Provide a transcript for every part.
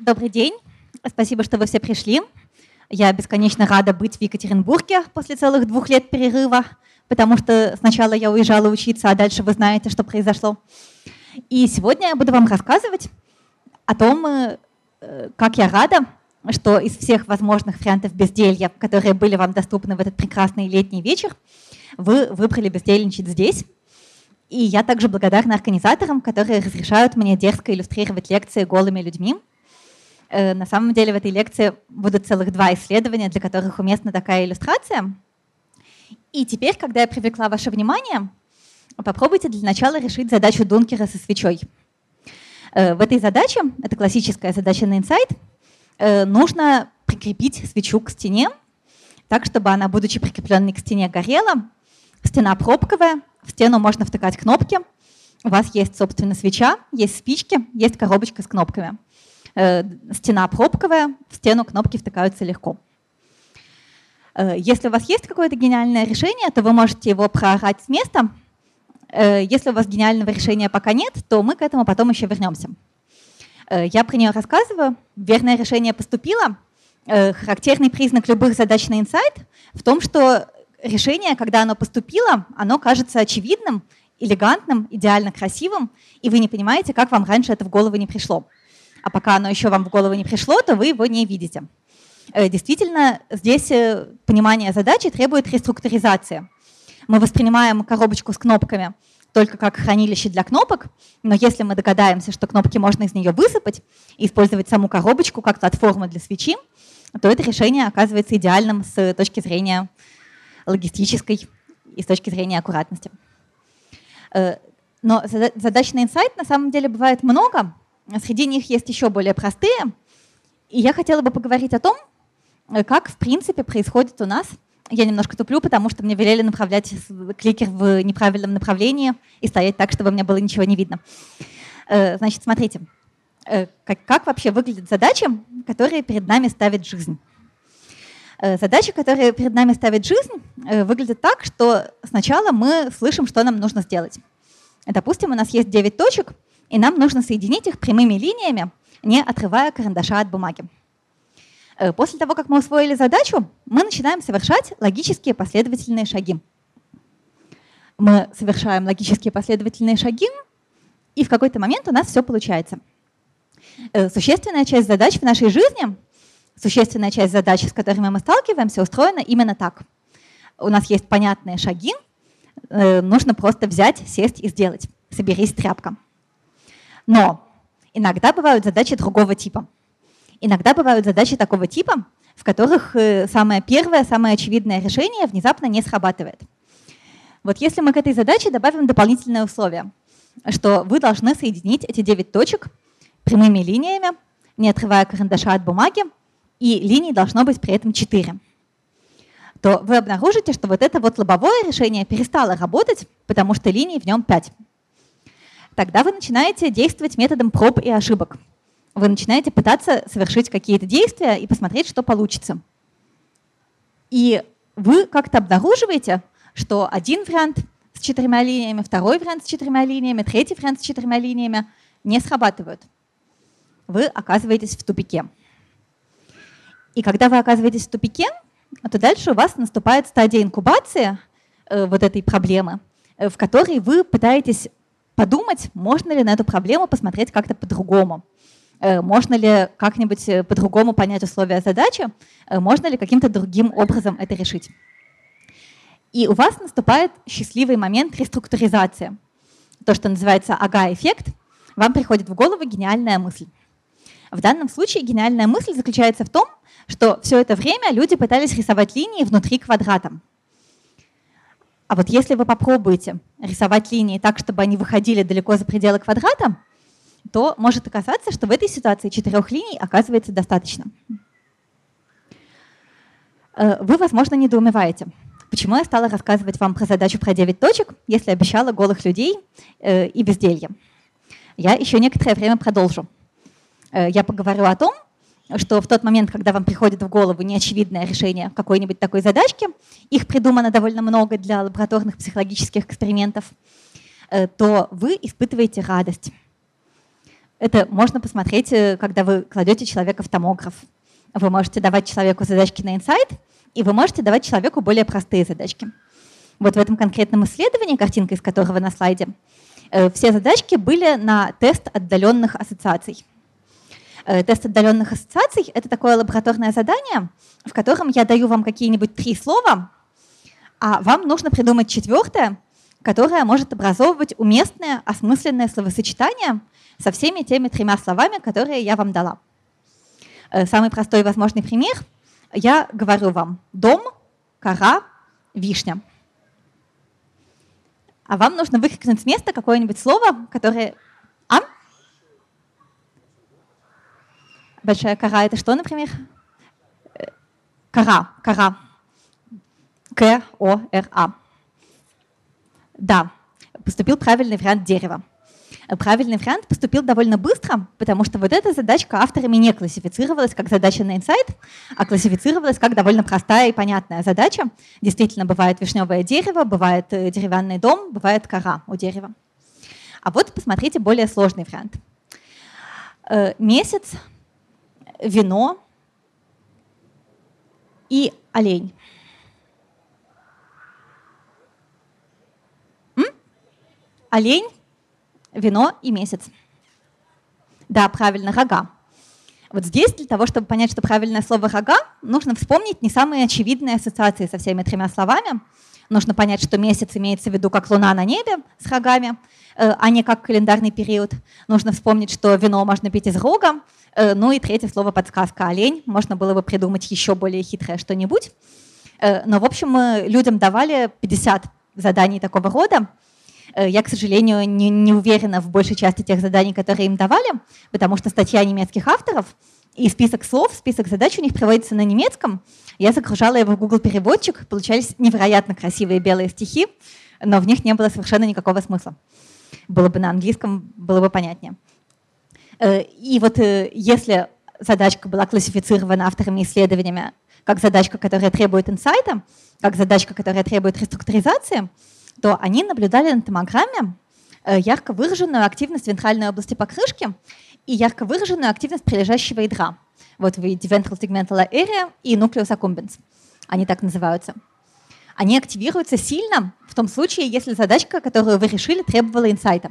Добрый день. Спасибо, что вы все пришли. Я бесконечно рада быть в Екатеринбурге после целых двух лет перерыва, потому что сначала я уезжала учиться, а дальше вы знаете, что произошло. И сегодня я буду вам рассказывать о том, э, как я рада, что из всех возможных вариантов безделья, которые были вам доступны в этот прекрасный летний вечер, вы выбрали бездельничать здесь. И я также благодарна организаторам, которые разрешают мне дерзко иллюстрировать лекции голыми людьми. Э, на самом деле в этой лекции будут целых два исследования, для которых уместна такая иллюстрация. И теперь, когда я привлекла ваше внимание, попробуйте для начала решить задачу Дункера со свечой. Э, в этой задаче, это классическая задача на инсайт, э, нужно прикрепить свечу к стене, так, чтобы она, будучи прикрепленной к стене, горела. Стена пробковая, в стену можно втыкать кнопки. У вас есть, собственно, свеча, есть спички, есть коробочка с кнопками. Э, стена пробковая, в стену кнопки втыкаются легко. Э, если у вас есть какое-то гениальное решение, то вы можете его проорать с места. Э, если у вас гениального решения пока нет, то мы к этому потом еще вернемся. Я про нее рассказываю. Верное решение поступило. Характерный признак любых задач на инсайт в том, что решение, когда оно поступило, оно кажется очевидным, элегантным, идеально красивым, и вы не понимаете, как вам раньше это в голову не пришло. А пока оно еще вам в голову не пришло, то вы его не видите. Э, действительно, здесь э, понимание задачи требует реструктуризации. Мы воспринимаем коробочку с кнопками только как хранилище для кнопок, но если мы догадаемся, что кнопки можно из нее высыпать и использовать саму коробочку как платформу для свечи, то это решение оказывается идеальным с точки зрения логистической и с точки зрения аккуратности. Э, но задач на инсайт на самом деле бывает много. Среди них есть еще более простые. И я хотела бы поговорить о том, э, как в принципе происходит у нас. Я немножко туплю, потому что мне велели направлять кликер в неправильном направлении и стоять так, чтобы мне было ничего не видно. Э, значит, смотрите, как, как вообще выглядят задачи, которые перед нами ставит жизнь. Э, задача, которая перед нами ставит жизнь, э, выглядит так, что сначала мы слышим, что нам нужно сделать. Допустим, у нас есть 9 точек, и нам нужно соединить их прямыми линиями, не отрывая карандаша от бумаги. Э, после того, как мы усвоили задачу, мы начинаем совершать логические последовательные шаги. Мы совершаем логические последовательные шаги, и в какой-то момент у нас все получается. Существенная часть задач в нашей жизни существенная часть задач, с которыми мы сталкиваемся, устроена именно так. У нас есть понятные шаги, э, нужно просто взять, сесть и сделать. Соберись, тряпка. Но иногда бывают задачи другого типа. Иногда бывают задачи такого типа, в которых э, самое первое, самое очевидное решение внезапно не срабатывает. Вот если мы к этой задаче добавим дополнительное условие, что вы должны соединить эти 9 точек прямыми линиями, не отрывая карандаша от бумаги, и линий должно быть при этом 4, то вы обнаружите, что вот это вот лобовое решение перестало работать, потому что линий в нем 5. Тогда вы начинаете действовать методом проб и ошибок. Вы начинаете пытаться совершить какие-то действия и посмотреть, что получится. И вы как-то обнаруживаете, что один вариант с четырьмя линиями, второй вариант с четырьмя линиями, третий вариант с четырьмя линиями не срабатывают. Вы оказываетесь в тупике. И когда вы оказываетесь в тупике, то дальше у вас наступает стадия инкубации э, вот этой проблемы, э, в которой вы пытаетесь подумать, можно ли на эту проблему посмотреть как-то по-другому. Э, можно ли как-нибудь по-другому понять условия задачи, можно ли каким-то другим образом это решить. И у вас наступает счастливый момент реструктуризации. То, что называется ага-эффект, вам приходит в голову гениальная мысль. В данном случае гениальная мысль заключается в том, что все это время люди пытались рисовать линии внутри квадрата. А вот если вы попробуете рисовать линии так, чтобы они выходили далеко за пределы квадрата, то может оказаться, что в этой ситуации четырех линий оказывается достаточно. Э, вы, возможно, недоумеваете, почему я стала рассказывать вам про задачу про 9 точек, если обещала голых людей э, и безделье. Я еще некоторое время продолжу. Э, я поговорю о том, что в тот момент, когда вам приходит в голову неочевидное решение какой-нибудь такой задачки, их придумано довольно много для лабораторных психологических экспериментов, э, то вы испытываете радость. Это можно посмотреть, э, когда вы кладете человека в томограф. Вы можете давать человеку задачки на инсайт, и вы можете давать человеку более простые задачки. Вот в этом конкретном исследовании, картинка из которого на слайде, э, все задачки были на тест отдаленных ассоциаций. Э, тест отдаленных ассоциаций — это такое лабораторное задание, в котором я даю вам какие-нибудь три слова, а вам нужно придумать четвертое, которое может образовывать уместное, осмысленное словосочетание со всеми теми тремя словами, которые я вам дала. Э, самый простой возможный пример. Я говорю вам «дом», «кора», «вишня». А вам нужно выкрикнуть с места какое-нибудь слово, которое... А? Большая кора — это что, например? Э, кора, кора. К-О-Р-А. Да, поступил правильный вариант дерева. Правильный вариант поступил довольно быстро, потому что вот эта задачка авторами не классифицировалась как задача на инсайт, а классифицировалась как довольно простая и понятная задача. Действительно, бывает вишневое дерево, бывает э, деревянный дом, бывает кора у дерева. А вот посмотрите более сложный вариант. Э, месяц, вино и олень. олень, вино и месяц. Да, правильно, рога. Вот здесь для того, чтобы понять, что правильное слово «рога», нужно вспомнить не самые очевидные ассоциации со всеми тремя словами. Нужно понять, что месяц имеется в виду как луна на небе с рогами, э, а не как календарный период. Нужно вспомнить, что вино можно пить из рога. Э, ну и третье слово подсказка «олень». Можно было бы придумать еще более хитрое что-нибудь. Э, но, в общем, мы людям давали 50 заданий такого рода, я, к сожалению, не, не уверена в большей части тех заданий, которые им давали, потому что статья немецких авторов и список слов, список задач у них приводится на немецком. Я загружала его в Google переводчик, получались невероятно красивые белые стихи, но в них не было совершенно никакого смысла. Было бы на английском, было бы понятнее. Э, и вот э, если задачка была классифицирована авторами исследованиями как задачка, которая требует инсайта, как задачка, которая требует реструктуризации, то они наблюдали на томограмме э, ярко выраженную активность вентральной области покрышки и ярко выраженную активность прилежащего ядра. Вот вы ventral tegmental area и nucleus accumbens. Они так называются. Они активируются сильно в том случае, если задачка, которую вы решили, требовала инсайта.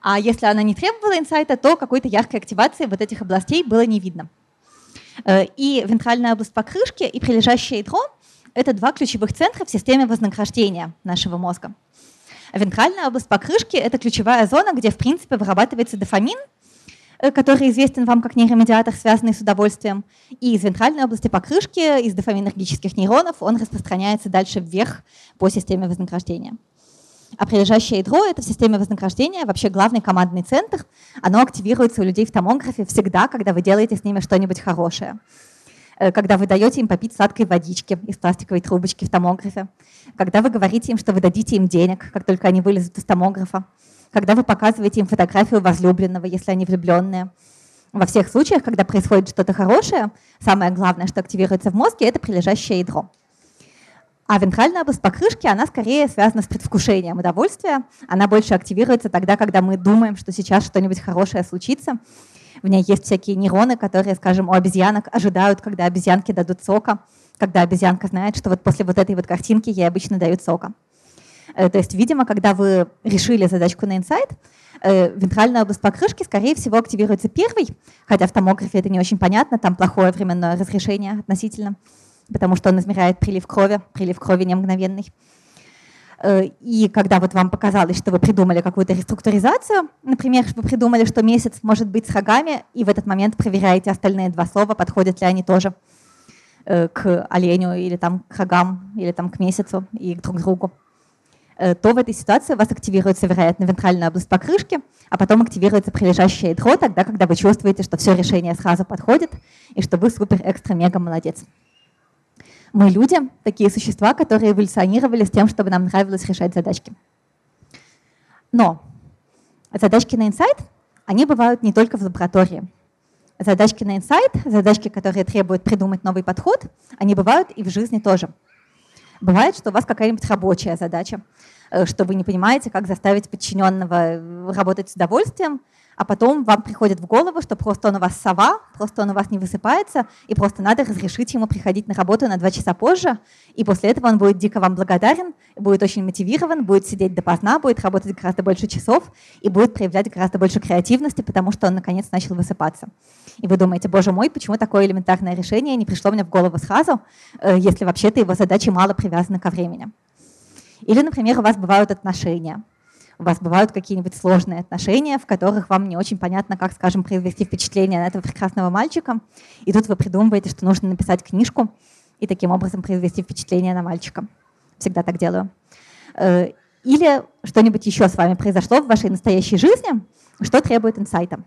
А если она не требовала инсайта, то какой-то яркой активации вот этих областей было не видно. Э, и вентральная область покрышки и прилежащее ядро это два ключевых центра в системе вознаграждения нашего мозга. Вентральная область покрышки – это ключевая зона, где, в принципе, вырабатывается дофамин, который известен вам как нейромедиатор, связанный с удовольствием. И из вентральной области покрышки, из дофаминергических нейронов, он распространяется дальше вверх по системе вознаграждения. А прилежащее ядро – это в системе вознаграждения вообще главный командный центр. Оно активируется у людей в томографе всегда, когда вы делаете с ними что-нибудь хорошее. Э, когда вы даете им попить сладкой водички из пластиковой трубочки в томографе, когда вы говорите им, что вы дадите им денег, как только они вылезут из томографа, когда вы показываете им фотографию возлюбленного, если они влюбленные. Во всех случаях, когда происходит что-то хорошее, самое главное, что активируется в мозге, это прилежащее ядро. А вентральная область покрышки, она скорее связана с предвкушением удовольствия. Она больше активируется тогда, когда мы думаем, что сейчас что-нибудь хорошее случится. В ней есть всякие нейроны, которые, скажем, у обезьянок ожидают, когда обезьянки дадут сока, когда обезьянка знает, что вот после вот этой вот картинки ей обычно дают сока. Э, то есть, видимо, когда вы решили задачку на инсайт, э, вентральная область покрышки, скорее всего, активируется первой, хотя в томографе это не очень понятно, там плохое временное разрешение относительно, потому что он измеряет прилив крови, прилив крови не мгновенный. Э, и когда вот вам показалось, что вы придумали какую-то реструктуризацию, например, вы придумали, что месяц может быть с рогами, и в этот момент проверяете остальные два слова, подходят ли они тоже к оленю или там к рогам, или там к месяцу и друг к другу, то в этой ситуации у вас активируется, вероятно, вентральная область покрышки, а потом активируется прилежащее ядро тогда, когда вы чувствуете, что все решение сразу подходит и что вы супер-экстра-мега молодец. Мы люди, такие существа, которые эволюционировали с тем, чтобы нам нравилось решать задачки. Но задачки на инсайт, они бывают не только в лаборатории. Задачки на инсайт, задачки, которые требуют придумать новый подход, они бывают и в жизни тоже. Бывает, что у вас какая-нибудь рабочая задача. Э, что вы не понимаете, как заставить подчиненного работать с удовольствием, а потом вам приходит в голову, что просто он у вас сова, просто он у вас не высыпается, и просто надо разрешить ему приходить на работу на два часа позже, и после этого он будет дико вам благодарен, будет очень мотивирован, будет сидеть допоздна, будет работать гораздо больше часов и будет проявлять гораздо больше креативности, потому что он наконец начал высыпаться. И вы думаете, боже мой, почему такое элементарное решение не пришло мне в голову сразу, э, если вообще-то его задачи мало привязаны ко времени. Или, например, у вас бывают отношения – у вас бывают какие-нибудь сложные отношения, в которых вам не очень понятно, как, скажем, произвести впечатление на этого прекрасного мальчика, и тут вы придумываете, что нужно написать книжку и таким образом произвести впечатление на мальчика. Всегда так делаю. Э, или что-нибудь еще с вами произошло в вашей настоящей жизни, что требует инсайта.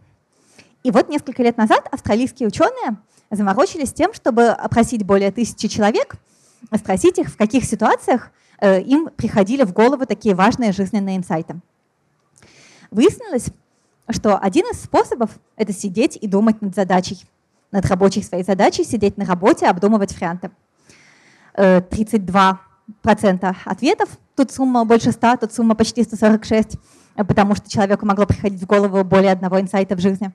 И вот несколько лет назад австралийские ученые заморочились тем, чтобы опросить более тысячи человек, спросить их, в каких ситуациях им приходили в голову такие важные жизненные инсайты. Выяснилось, что один из способов — это сидеть и думать над задачей, над рабочей своей задачей, сидеть на работе, обдумывать варианты. 32% э, ответов, тут сумма больше 100, тут сумма почти 146, потому что человеку могло приходить в голову более одного инсайта в жизни.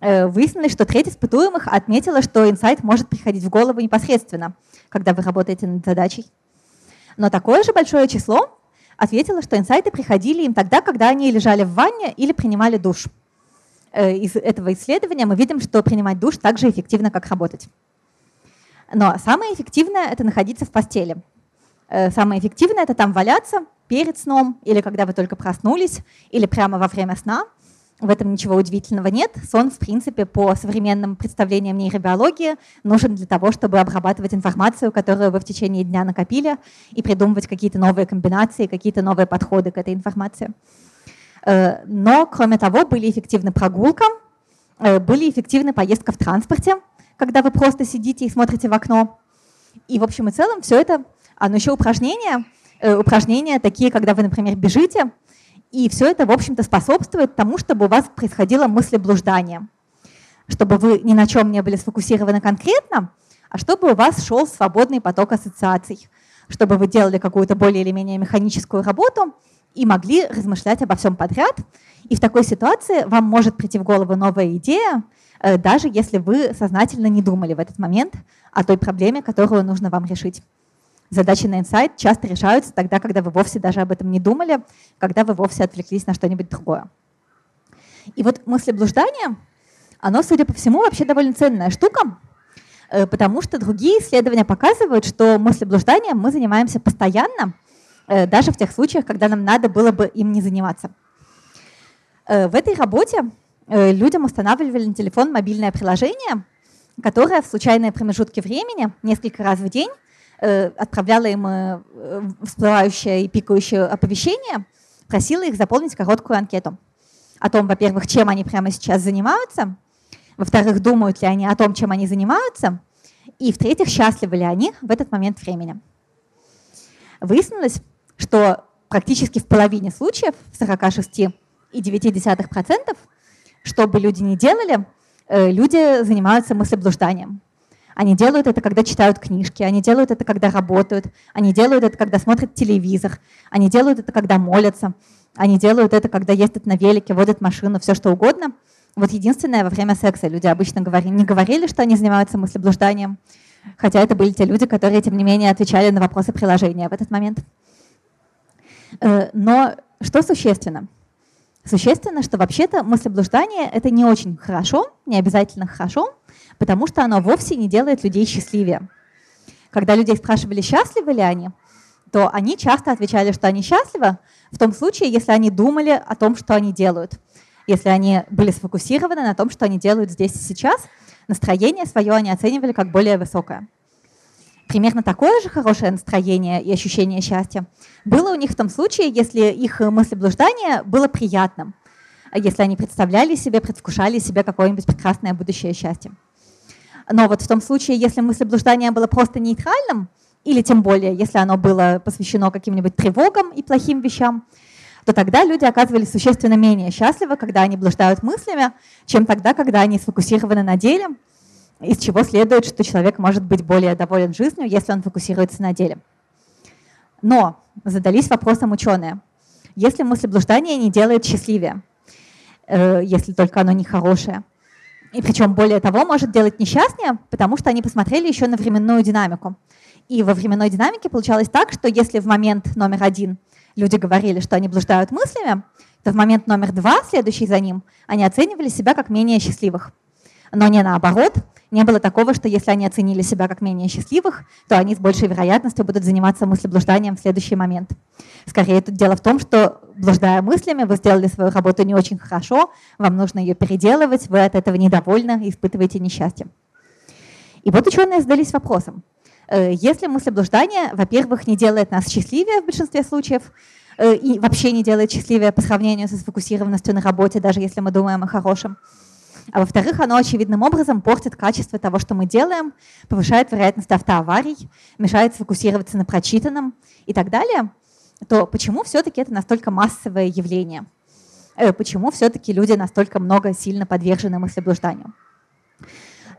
Э, выяснилось, что треть испытуемых отметила, что инсайт может приходить в голову непосредственно, когда вы работаете над задачей. Но такое же большое число ответило, что инсайты приходили им тогда, когда они лежали в ванне или принимали душ. Э, из этого исследования мы видим, что принимать душ так же эффективно, как работать. Но самое эффективное – это находиться в постели. Э, самое эффективное – это там валяться перед сном, или когда вы только проснулись, или прямо во время сна – в этом ничего удивительного нет. Сон, в принципе, по современным представлениям нейробиологии нужен для того, чтобы обрабатывать информацию, которую вы в течение дня накопили, и придумывать какие-то новые комбинации, какие-то новые подходы к этой информации. Э, но, кроме того, были эффективны прогулка, э, были эффективны поездка в транспорте, когда вы просто сидите и смотрите в окно. И в общем и целом все это, ну еще упражнения, э, упражнения такие, когда вы, например, бежите, и все это, в общем-то, способствует тому, чтобы у вас происходило мыслеблуждание, чтобы вы ни на чем не были сфокусированы конкретно, а чтобы у вас шел свободный поток ассоциаций, чтобы вы делали какую-то более или менее механическую работу и могли размышлять обо всем подряд. И в такой ситуации вам может прийти в голову новая идея, э, даже если вы сознательно не думали в этот момент о той проблеме, которую нужно вам решить. Задачи на инсайт часто решаются тогда, когда вы вовсе даже об этом не думали, когда вы вовсе отвлеклись на что-нибудь другое. И вот мыслеблуждание, оно, судя по всему, вообще довольно ценная штука, э, потому что другие исследования показывают, что мыслеблужданием мы занимаемся постоянно, э, даже в тех случаях, когда нам надо было бы им не заниматься. Э, в этой работе людям устанавливали на телефон мобильное приложение, которое в случайные промежутки времени, несколько раз в день, отправляла им э, всплывающее и пикающее оповещение, просила их заполнить короткую анкету о том, во-первых, чем они прямо сейчас занимаются, во-вторых, думают ли они о том, чем они занимаются, и в-третьих, счастливы ли они в этот момент времени. Выяснилось, что практически в половине случаев, в 46,9%, что бы люди ни делали, э, люди занимаются мыслеблужданием. Они делают это, когда читают книжки, они делают это, когда работают, они делают это, когда смотрят телевизор, они делают это, когда молятся, они делают это, когда ездят на велике, водят машину, все что угодно. Вот единственное, во время секса люди обычно говорили, не говорили, что они занимаются мыслеблужданием, хотя это были те люди, которые, тем не менее, отвечали на вопросы приложения в этот момент. Э, но что существенно? Существенно, что вообще-то мыслеблуждание — это не очень хорошо, не обязательно хорошо, потому что оно вовсе не делает людей счастливее. Когда людей спрашивали, счастливы ли они, то они часто отвечали, что они счастливы в том случае, если они думали о том, что они делают. Если они были сфокусированы на том, что они делают здесь и сейчас, настроение свое они оценивали как более высокое. Примерно такое же хорошее настроение и ощущение счастья было у них в том случае, если их мыслеблуждание было приятным, если они представляли себе, предвкушали себе какое-нибудь прекрасное будущее счастье. Но вот в том случае, если мыслеблуждание было просто нейтральным, или тем более, если оно было посвящено каким-нибудь тревогам и плохим вещам, то тогда люди оказывались существенно менее счастливы, когда они блуждают мыслями, чем тогда, когда они сфокусированы на деле, из чего следует, что человек может быть более доволен жизнью, если он фокусируется на деле. Но задались вопросом ученые. Если мыслеблуждание не делает счастливее, э, если только оно не хорошее, и причем более того, может делать несчастнее, потому что они посмотрели еще на временную динамику. И во временной динамике получалось так, что если в момент номер один люди говорили, что они блуждают мыслями, то в момент номер два, следующий за ним, они оценивали себя как менее счастливых. Но не наоборот, не было такого, что если они оценили себя как менее счастливых, то они с большей вероятностью будут заниматься мыслеблужданием в следующий момент. Скорее, тут дело в том, что, блуждая мыслями, вы сделали свою работу не очень хорошо, вам нужно ее переделывать, вы от этого недовольны испытываете несчастье. И вот ученые задались вопросом. Э, если мыслеблуждание, во-первых, не делает нас счастливее в большинстве случаев, э, и вообще не делает счастливее по сравнению со сфокусированностью на работе, даже если мы думаем о хорошем, а во-вторых, оно очевидным образом портит качество того, что мы делаем, повышает вероятность автоаварий, мешает сфокусироваться на прочитанном и так далее, то почему все-таки это настолько массовое явление? Э, почему все-таки люди настолько много сильно подвержены мыслеблужданию?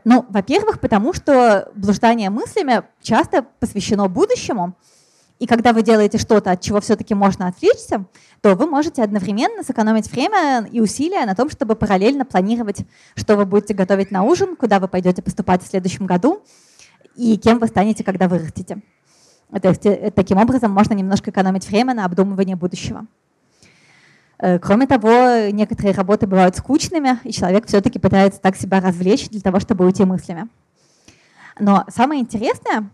Ну, во-первых, потому что блуждание мыслями часто посвящено будущему, и когда вы делаете что-то, от чего все-таки можно отвлечься, то вы можете одновременно сэкономить время и усилия на том, чтобы параллельно планировать, что вы будете готовить на ужин, куда вы пойдете поступать в следующем году и кем вы станете, когда вырастете. То есть э, таким образом можно немножко экономить время на обдумывание будущего. Э, кроме того, некоторые работы бывают скучными, и человек все-таки пытается так себя развлечь для того, чтобы уйти мыслями. Но самое интересное,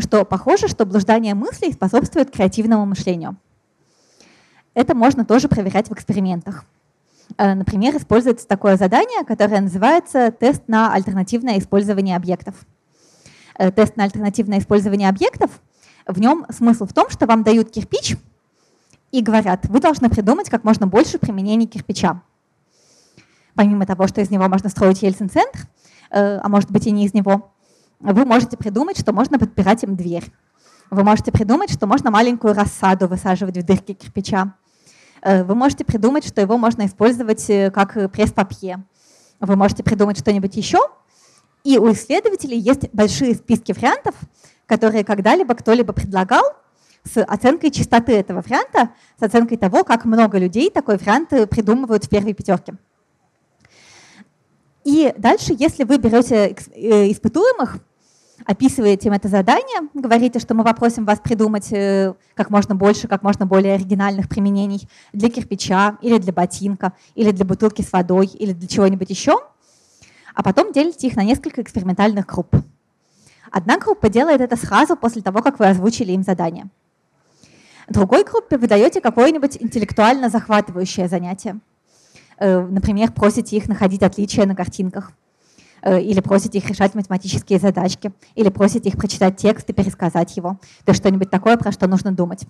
что похоже, что блуждание мыслей способствует креативному мышлению. Это можно тоже проверять в экспериментах. Э, например, используется такое задание, которое называется тест на альтернативное использование объектов. Э, тест на альтернативное использование объектов, в нем смысл в том, что вам дают кирпич и говорят, вы должны придумать как можно больше применений кирпича. Помимо того, что из него можно строить Ельцин-центр, э, а может быть и не из него, вы можете придумать, что можно подпирать им дверь. Вы можете придумать, что можно маленькую рассаду высаживать в дырке кирпича. Э, вы можете придумать, что его можно использовать э, как пресс-папье. Вы можете придумать что-нибудь еще. И у исследователей есть большие списки вариантов, которые когда-либо кто-либо предлагал с оценкой чистоты этого варианта, с оценкой того, как много людей такой вариант э, придумывают в первой пятерке. И дальше, если вы берете испытуемых описываете им это задание, говорите, что мы попросим вас придумать э, как можно больше, как можно более оригинальных применений для кирпича или для ботинка, или для бутылки с водой, или для чего-нибудь еще, а потом делите их на несколько экспериментальных групп. Одна группа делает это сразу после того, как вы озвучили им задание. Другой группе вы даете какое-нибудь интеллектуально захватывающее занятие. Э, например, просите их находить отличия на картинках – или просите их решать математические задачки, или просите их прочитать текст и пересказать его. То есть что-нибудь такое, про что нужно думать.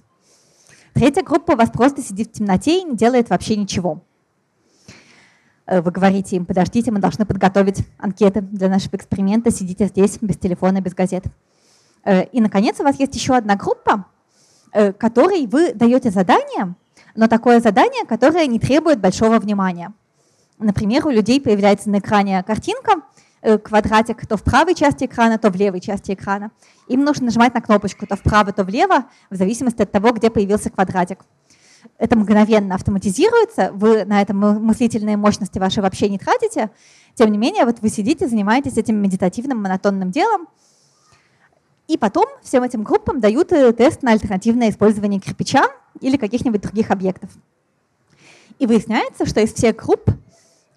Третья группа у вас просто сидит в темноте и не делает вообще ничего. Э, вы говорите им, подождите, мы должны подготовить анкеты для нашего эксперимента, сидите здесь без телефона, без газет. Э, и, наконец, у вас есть еще одна группа, которой вы даете задание, но такое задание, которое не требует большого внимания. Например, у людей появляется на экране картинка, э, квадратик то в правой части экрана, то в левой части экрана. Им нужно нажимать на кнопочку то вправо, то влево, в зависимости от того, где появился квадратик. Это мгновенно автоматизируется, вы на это мыслительные мощности ваши вообще не тратите. Тем не менее, вот вы сидите, занимаетесь этим медитативным монотонным делом, и потом всем этим группам дают э, тест на альтернативное использование кирпича или каких-нибудь других объектов. И выясняется, что из всех групп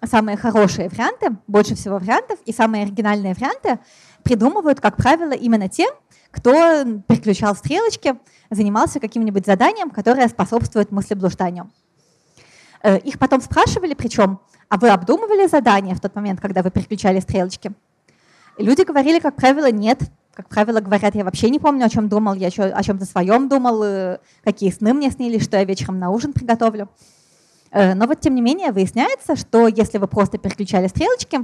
самые хорошие варианты, больше всего вариантов, и самые оригинальные варианты придумывают, как правило, именно те, кто переключал стрелочки, занимался каким-нибудь заданием, которое способствует мыслеблужданию. Э, их потом спрашивали, причем, а вы обдумывали задание в тот момент, когда вы переключали стрелочки? И люди говорили, как правило, нет. Как правило, говорят, я вообще не помню, о чем думал, я о чем-то своем думал, э, какие сны мне снились, что я вечером на ужин приготовлю. Э, но вот тем не менее выясняется, что если вы просто переключали стрелочки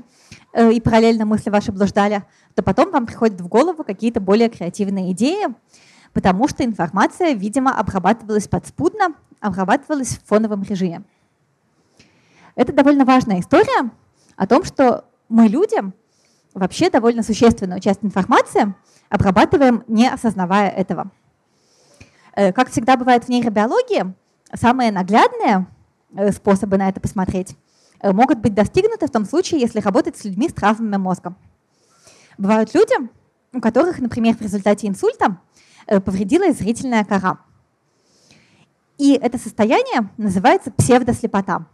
э, и параллельно мысли ваши блуждали, то потом вам приходят в голову какие-то более креативные идеи, потому что информация, видимо, обрабатывалась подспудно, обрабатывалась в фоновом режиме. Это довольно важная история о том, что мы люди вообще довольно существенную часть информации обрабатываем, не осознавая этого. Э, как всегда бывает в нейробиологии, самые наглядные э, способы на это посмотреть могут быть достигнуты в том случае, если работать с людьми с травмами мозга. Бывают люди, у которых, например, в результате инсульта повредилась зрительная кора. И это состояние называется псевдослепота.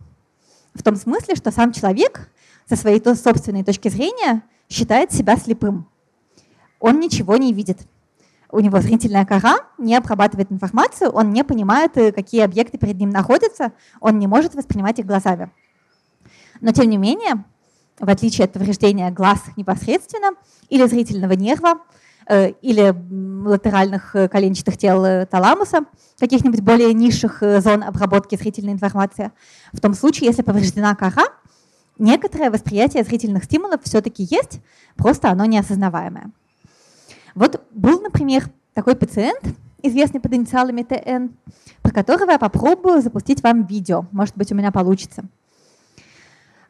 В том смысле, что сам человек со своей собственной точки зрения считает себя слепым. Он ничего не видит. У него зрительная кора не обрабатывает информацию, он не понимает, э, какие объекты перед ним находятся, он не может воспринимать их глазами. Но тем не менее, в отличие от повреждения глаз непосредственно или зрительного нерва, э, или латеральных э, коленчатых тел таламуса, каких-нибудь более низших зон обработки зрительной информации, в том случае, если повреждена кора, некоторое восприятие зрительных стимулов все-таки есть, просто оно неосознаваемое. Вот был, например, такой пациент, известный под инициалами ТН, про которого я попробую запустить вам видео. Может быть, у меня получится.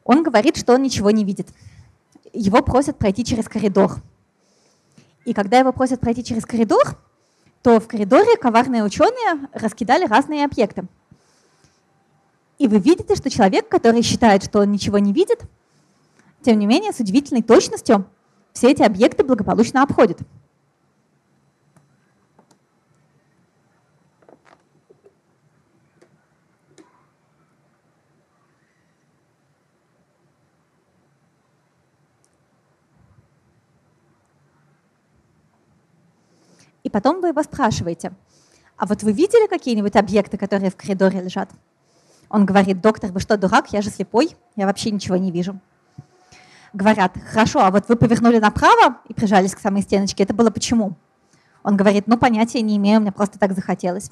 Он говорит, что он ничего не видит. Его просят пройти через коридор. И когда его просят пройти через коридор, то в коридоре коварные ученые раскидали разные объекты. И вы видите, что человек, который считает, что он ничего не видит, тем не менее, с удивительной точностью все эти объекты благополучно обходит. Потом вы его спрашиваете, а вот вы видели какие-нибудь объекты, которые в коридоре лежат? Он говорит, доктор, вы что, дурак? Я же слепой, я вообще ничего не вижу. Говорят, хорошо, а вот вы повернули направо и прижались к самой стеночке, это было почему? Он говорит, ну понятия не имею, мне просто так захотелось.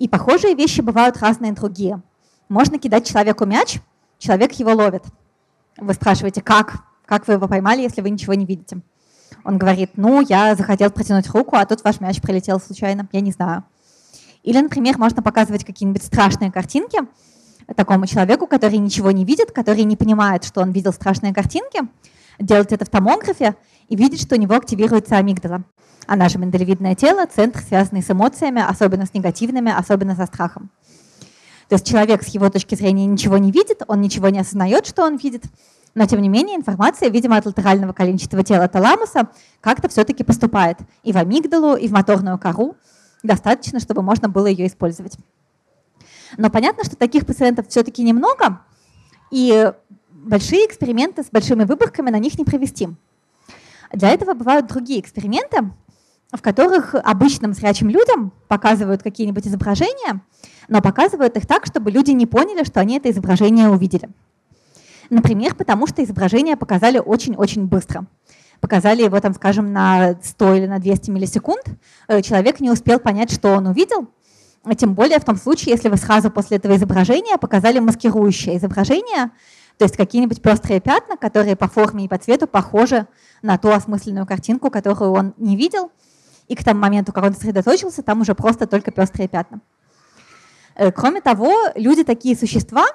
И похожие вещи бывают разные другие. Можно кидать человеку мяч, человек его ловит. Вы спрашиваете, как? Как вы его поймали, если вы ничего не видите? Он говорит, ну, я захотел протянуть руку, а тут ваш мяч прилетел случайно, я не знаю. Или, например, можно показывать какие-нибудь страшные картинки такому человеку, который ничего не видит, который не понимает, что он видел страшные картинки, делать это в томографе и видеть, что у него активируется амигдала. А наше миндалевидное тело – центр, связанный с эмоциями, особенно с негативными, особенно со страхом. То есть человек с его точки зрения ничего не видит, он ничего не осознает, что он видит, но тем не менее информация, видимо, от латерального коленчатого тела таламуса как-то все-таки поступает и в амигдалу, и в моторную кору, достаточно, чтобы можно было ее использовать. Но понятно, что таких пациентов все-таки немного, и большие эксперименты с большими выборками на них не провести. Для этого бывают другие эксперименты, в которых обычным зрячим людям показывают какие-нибудь изображения, но показывают их так, чтобы люди не поняли, что они это изображение увидели. Например, потому что изображение показали очень-очень быстро. Показали его, там, скажем, на 100 или на 200 миллисекунд, э, человек не успел понять, что он увидел, тем более в том случае, если вы сразу после этого изображения показали маскирующее изображение, то есть какие-нибудь пестрые пятна, которые по форме и по цвету похожи на ту осмысленную картинку, которую он не видел, и к тому моменту, как он сосредоточился, там уже просто только пестрые пятна. Э, кроме того, люди такие существа,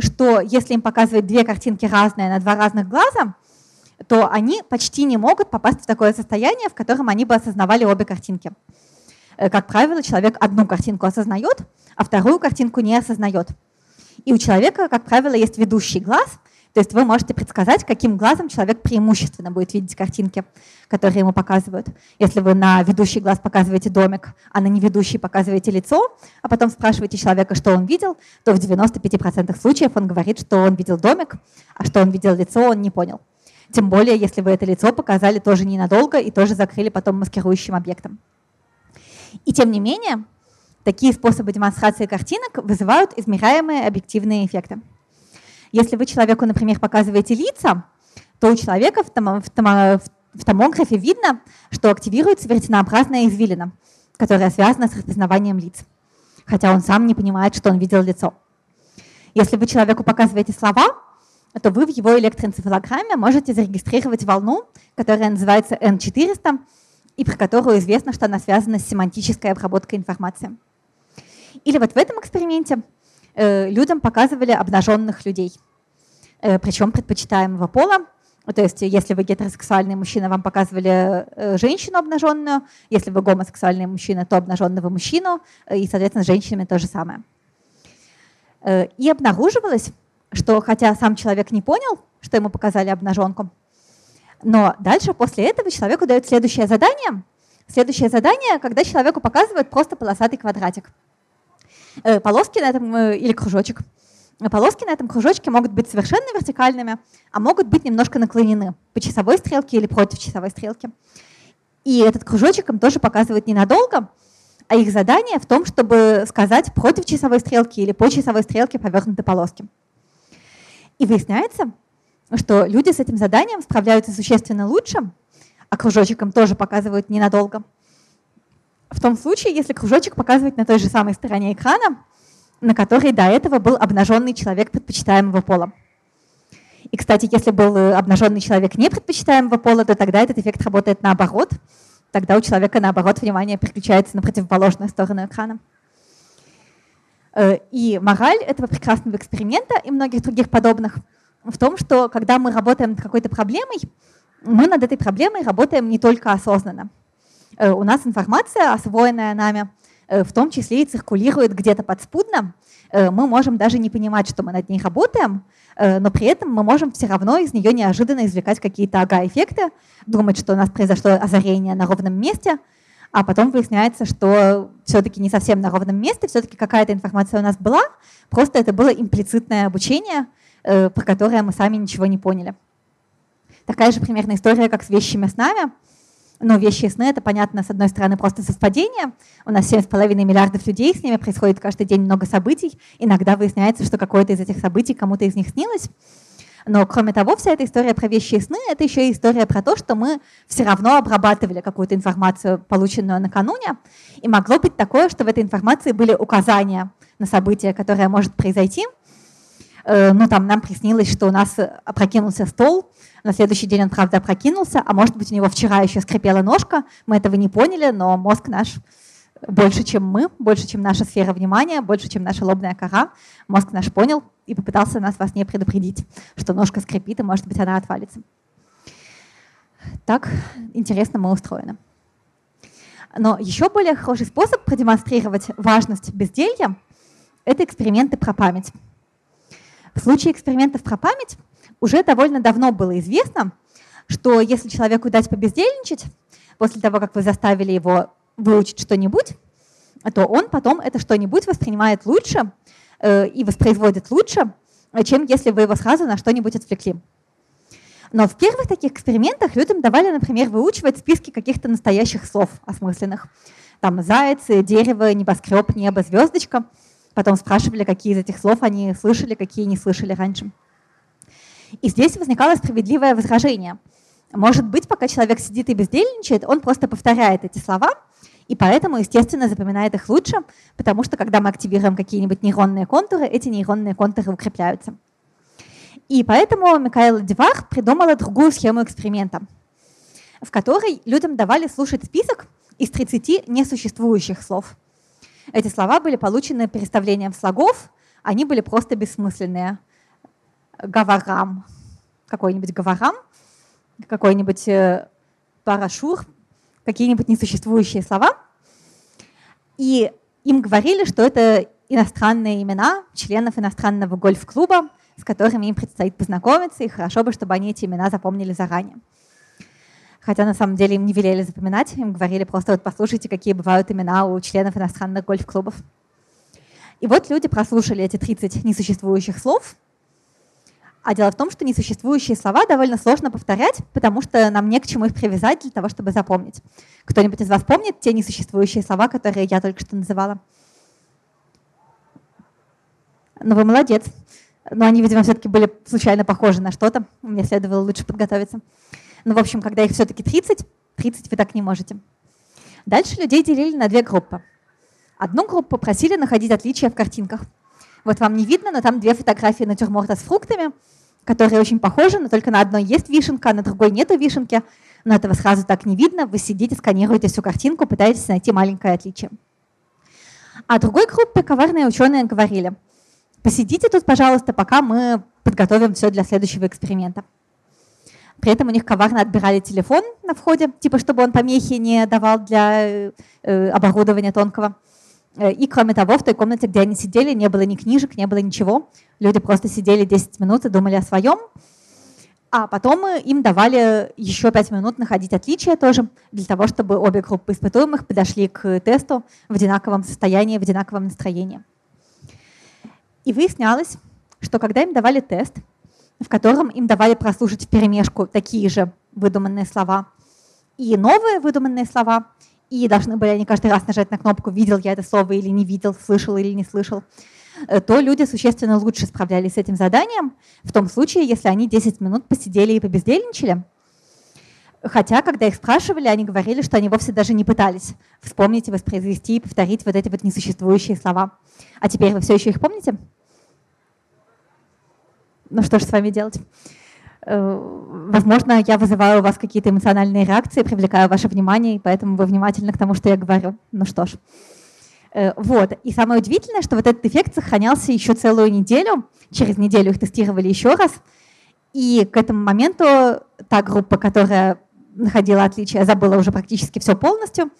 что если им показывать две картинки разные на два разных глаза, то они почти не могут попасть в такое состояние, в котором они бы осознавали обе картинки. Э, как правило, человек одну картинку осознает, а вторую картинку не осознает. И у человека, как правило, есть ведущий глаз, то есть вы можете предсказать, каким глазом человек преимущественно будет видеть картинки, которые ему показывают. Если вы на ведущий глаз показываете домик, а на неведущий показываете лицо, а потом спрашиваете человека, что он видел, то в 95% случаев он говорит, что он видел домик, а что он видел лицо, он не понял. Тем более, если вы это лицо показали тоже ненадолго и тоже закрыли потом маскирующим объектом. И тем не менее, такие способы демонстрации картинок вызывают измеряемые объективные эффекты. Если вы человеку, например, показываете лица, то у человека в, том, в, том, в томографе видно, что активируется веретенообразная извилина, которая связана с распознаванием лиц, хотя он сам не понимает, что он видел лицо. Если вы человеку показываете слова, то вы в его электроэнцефалограмме можете зарегистрировать волну, которая называется N400, и про которую известно, что она связана с семантической обработкой информации. Или вот в этом эксперименте людям показывали обнаженных людей, э, причем предпочитаемого пола, То есть, если вы гетеросексуальный мужчина, вам показывали э, женщину обнаженную, если вы гомосексуальный мужчина, то обнаженного мужчину, э, и, соответственно, с женщинами то же самое. Э, и обнаруживалось, что хотя сам человек не понял, что ему показали обнаженку, но дальше после этого человеку дают следующее задание. Следующее задание, когда человеку показывают просто полосатый квадратик. Полоски на этом или кружочек – полоски на этом кружочке могут быть совершенно вертикальными, а могут быть немножко наклонены по часовой стрелке или против часовой стрелки. И этот кружочек им тоже показывает ненадолго, а их задание в том, чтобы сказать против часовой стрелки или по часовой стрелке повернуты полоски. И выясняется, что люди с этим заданием справляются существенно лучше, а кружочек им тоже показывают ненадолго. В том случае, если кружочек показывает на той же самой стороне экрана, на которой до этого был обнаженный человек предпочитаемого пола. И, кстати, если был э, обнаженный человек не предпочитаемого пола, то тогда этот эффект работает наоборот. Тогда у человека, наоборот, внимание переключается на противоположную сторону экрана. Э, и мораль этого прекрасного эксперимента и многих других подобных в том, что когда мы работаем над какой-то проблемой, мы над этой проблемой работаем не только осознанно. Э, у нас информация, освоенная нами, Э, в том числе и циркулирует где-то подспудно. Э, мы можем даже не понимать, что мы над ней работаем, но при этом мы можем все равно из нее неожиданно извлекать какие-то ага-эффекты, думать, что у нас произошло озарение на ровном месте, а потом выясняется, что все-таки не совсем на ровном месте, все-таки какая-то информация у нас была, просто это было имплицитное обучение, про которое мы сами ничего не поняли. Такая же примерная история, как с вещами с нами – ну, вещи сны — это, понятно, с одной стороны, просто совпадение. У нас 7,5 миллиардов людей, с ними происходит каждый день много событий. Иногда выясняется, что какое-то из этих событий кому-то из них снилось. Но кроме того, вся эта история про вещи и сны — это еще и история про то, что мы все равно обрабатывали какую-то информацию, полученную накануне, и могло быть такое, что в этой информации были указания на событие, которое может произойти. Э, ну, там нам приснилось, что у нас опрокинулся стол, на следующий день он, правда, опрокинулся, а может быть, у него вчера еще скрипела ножка. Мы этого не поняли, но мозг наш больше, чем мы, больше, чем наша сфера внимания, больше, чем наша лобная кора. Мозг наш понял и попытался нас вас не предупредить, что ножка скрипит, и, может быть, она отвалится. Так интересно мы устроены. Но еще более хороший способ продемонстрировать важность безделья – это эксперименты про память. В случае экспериментов про память уже довольно давно было известно, что если человеку дать побездельничать, после того, как вы заставили его выучить что-нибудь, то он потом это что-нибудь воспринимает лучше э, и воспроизводит лучше, чем если вы его сразу на что-нибудь отвлекли. Но в первых таких экспериментах людям давали, например, выучивать списки каких-то настоящих слов осмысленных. Там заяц, дерево, небоскреб, небо, звездочка. Потом спрашивали, какие из этих слов они слышали, какие не слышали раньше. И здесь возникало справедливое возражение. Может быть, пока человек сидит и бездельничает, он просто повторяет эти слова, и поэтому, естественно, запоминает их лучше, потому что когда мы активируем какие-нибудь нейронные контуры, эти нейронные контуры укрепляются. И поэтому Микаэла Девар придумала другую схему эксперимента, в которой людям давали слушать список из 30 несуществующих слов. Эти слова были получены переставлением слогов, они были просто бессмысленные – говорам, какой-нибудь говорам, какой-нибудь э, парашур, какие-нибудь несуществующие слова. И им говорили, что это иностранные имена членов иностранного гольф-клуба, с которыми им предстоит познакомиться, и хорошо бы, чтобы они эти имена запомнили заранее. Хотя на самом деле им не велели запоминать, им говорили просто вот послушайте, какие бывают имена у членов иностранных гольф-клубов. И вот люди прослушали эти 30 несуществующих слов – а дело в том, что несуществующие слова довольно сложно повторять, потому что нам не к чему их привязать для того, чтобы запомнить. Кто-нибудь из вас помнит те несуществующие слова, которые я только что называла? Ну, вы молодец. Но они, видимо, все-таки были случайно похожи на что-то. Мне следовало лучше подготовиться. Ну, в общем, когда их все-таки 30, 30 вы так не можете. Дальше людей делили на две группы. Одну группу просили находить отличия в картинках – вот вам не видно, но там две фотографии натюрморта с фруктами, которые очень похожи, но только на одной есть вишенка, а на другой нету вишенки. Но этого сразу так не видно. Вы сидите, сканируете всю картинку, пытаетесь найти маленькое отличие. А другой группе коварные ученые говорили, посидите тут, пожалуйста, пока мы подготовим все для следующего эксперимента. При этом у них коварно отбирали телефон на входе, типа чтобы он помехи не давал для э, оборудования тонкого. Э, и кроме того, в той комнате, где они сидели, не было ни книжек, не было ничего. Люди просто сидели 10 минут и думали о своем. А потом им давали еще 5 минут находить отличия тоже, для того, чтобы обе группы испытуемых подошли к тесту в одинаковом состоянии, в одинаковом настроении. И выяснялось, что когда им давали тест, в котором им давали прослушать в перемешку такие же выдуманные слова и новые выдуманные слова, и должны были они каждый раз нажать на кнопку «видел я это слово или не видел, слышал или не слышал», э, то люди существенно лучше справлялись с этим заданием, в том случае, если они 10 минут посидели и побездельничали. Хотя, когда их спрашивали, они говорили, что они вовсе даже не пытались вспомнить, воспроизвести и повторить вот эти вот несуществующие слова. А теперь вы все еще их помните? Ну что же с вами делать? Э, возможно, я вызываю у вас какие-то эмоциональные реакции, привлекаю ваше внимание, и поэтому вы внимательны к тому, что я говорю. Ну что ж. Э, вот. И самое удивительное, что вот этот эффект сохранялся еще целую неделю. Через неделю их тестировали еще раз. И к этому моменту та группа, которая находила отличия, забыла уже практически все полностью.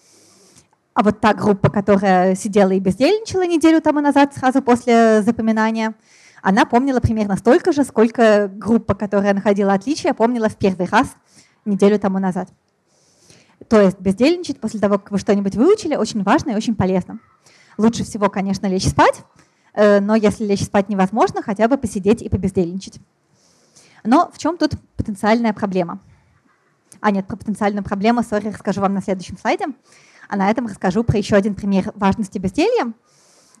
А вот та группа, которая сидела и бездельничала неделю тому назад, сразу после запоминания – она помнила примерно столько же, сколько группа, которая находила отличия, помнила в первый раз неделю тому назад. То есть бездельничать после того, как вы что-нибудь выучили, очень важно и очень полезно. Лучше всего, конечно, лечь спать, э, но если лечь спать невозможно, хотя бы посидеть и побездельничать. Но в чем тут потенциальная проблема? А нет, про потенциальную проблему, сори, расскажу вам на следующем слайде. А на этом расскажу про еще один пример важности безделья.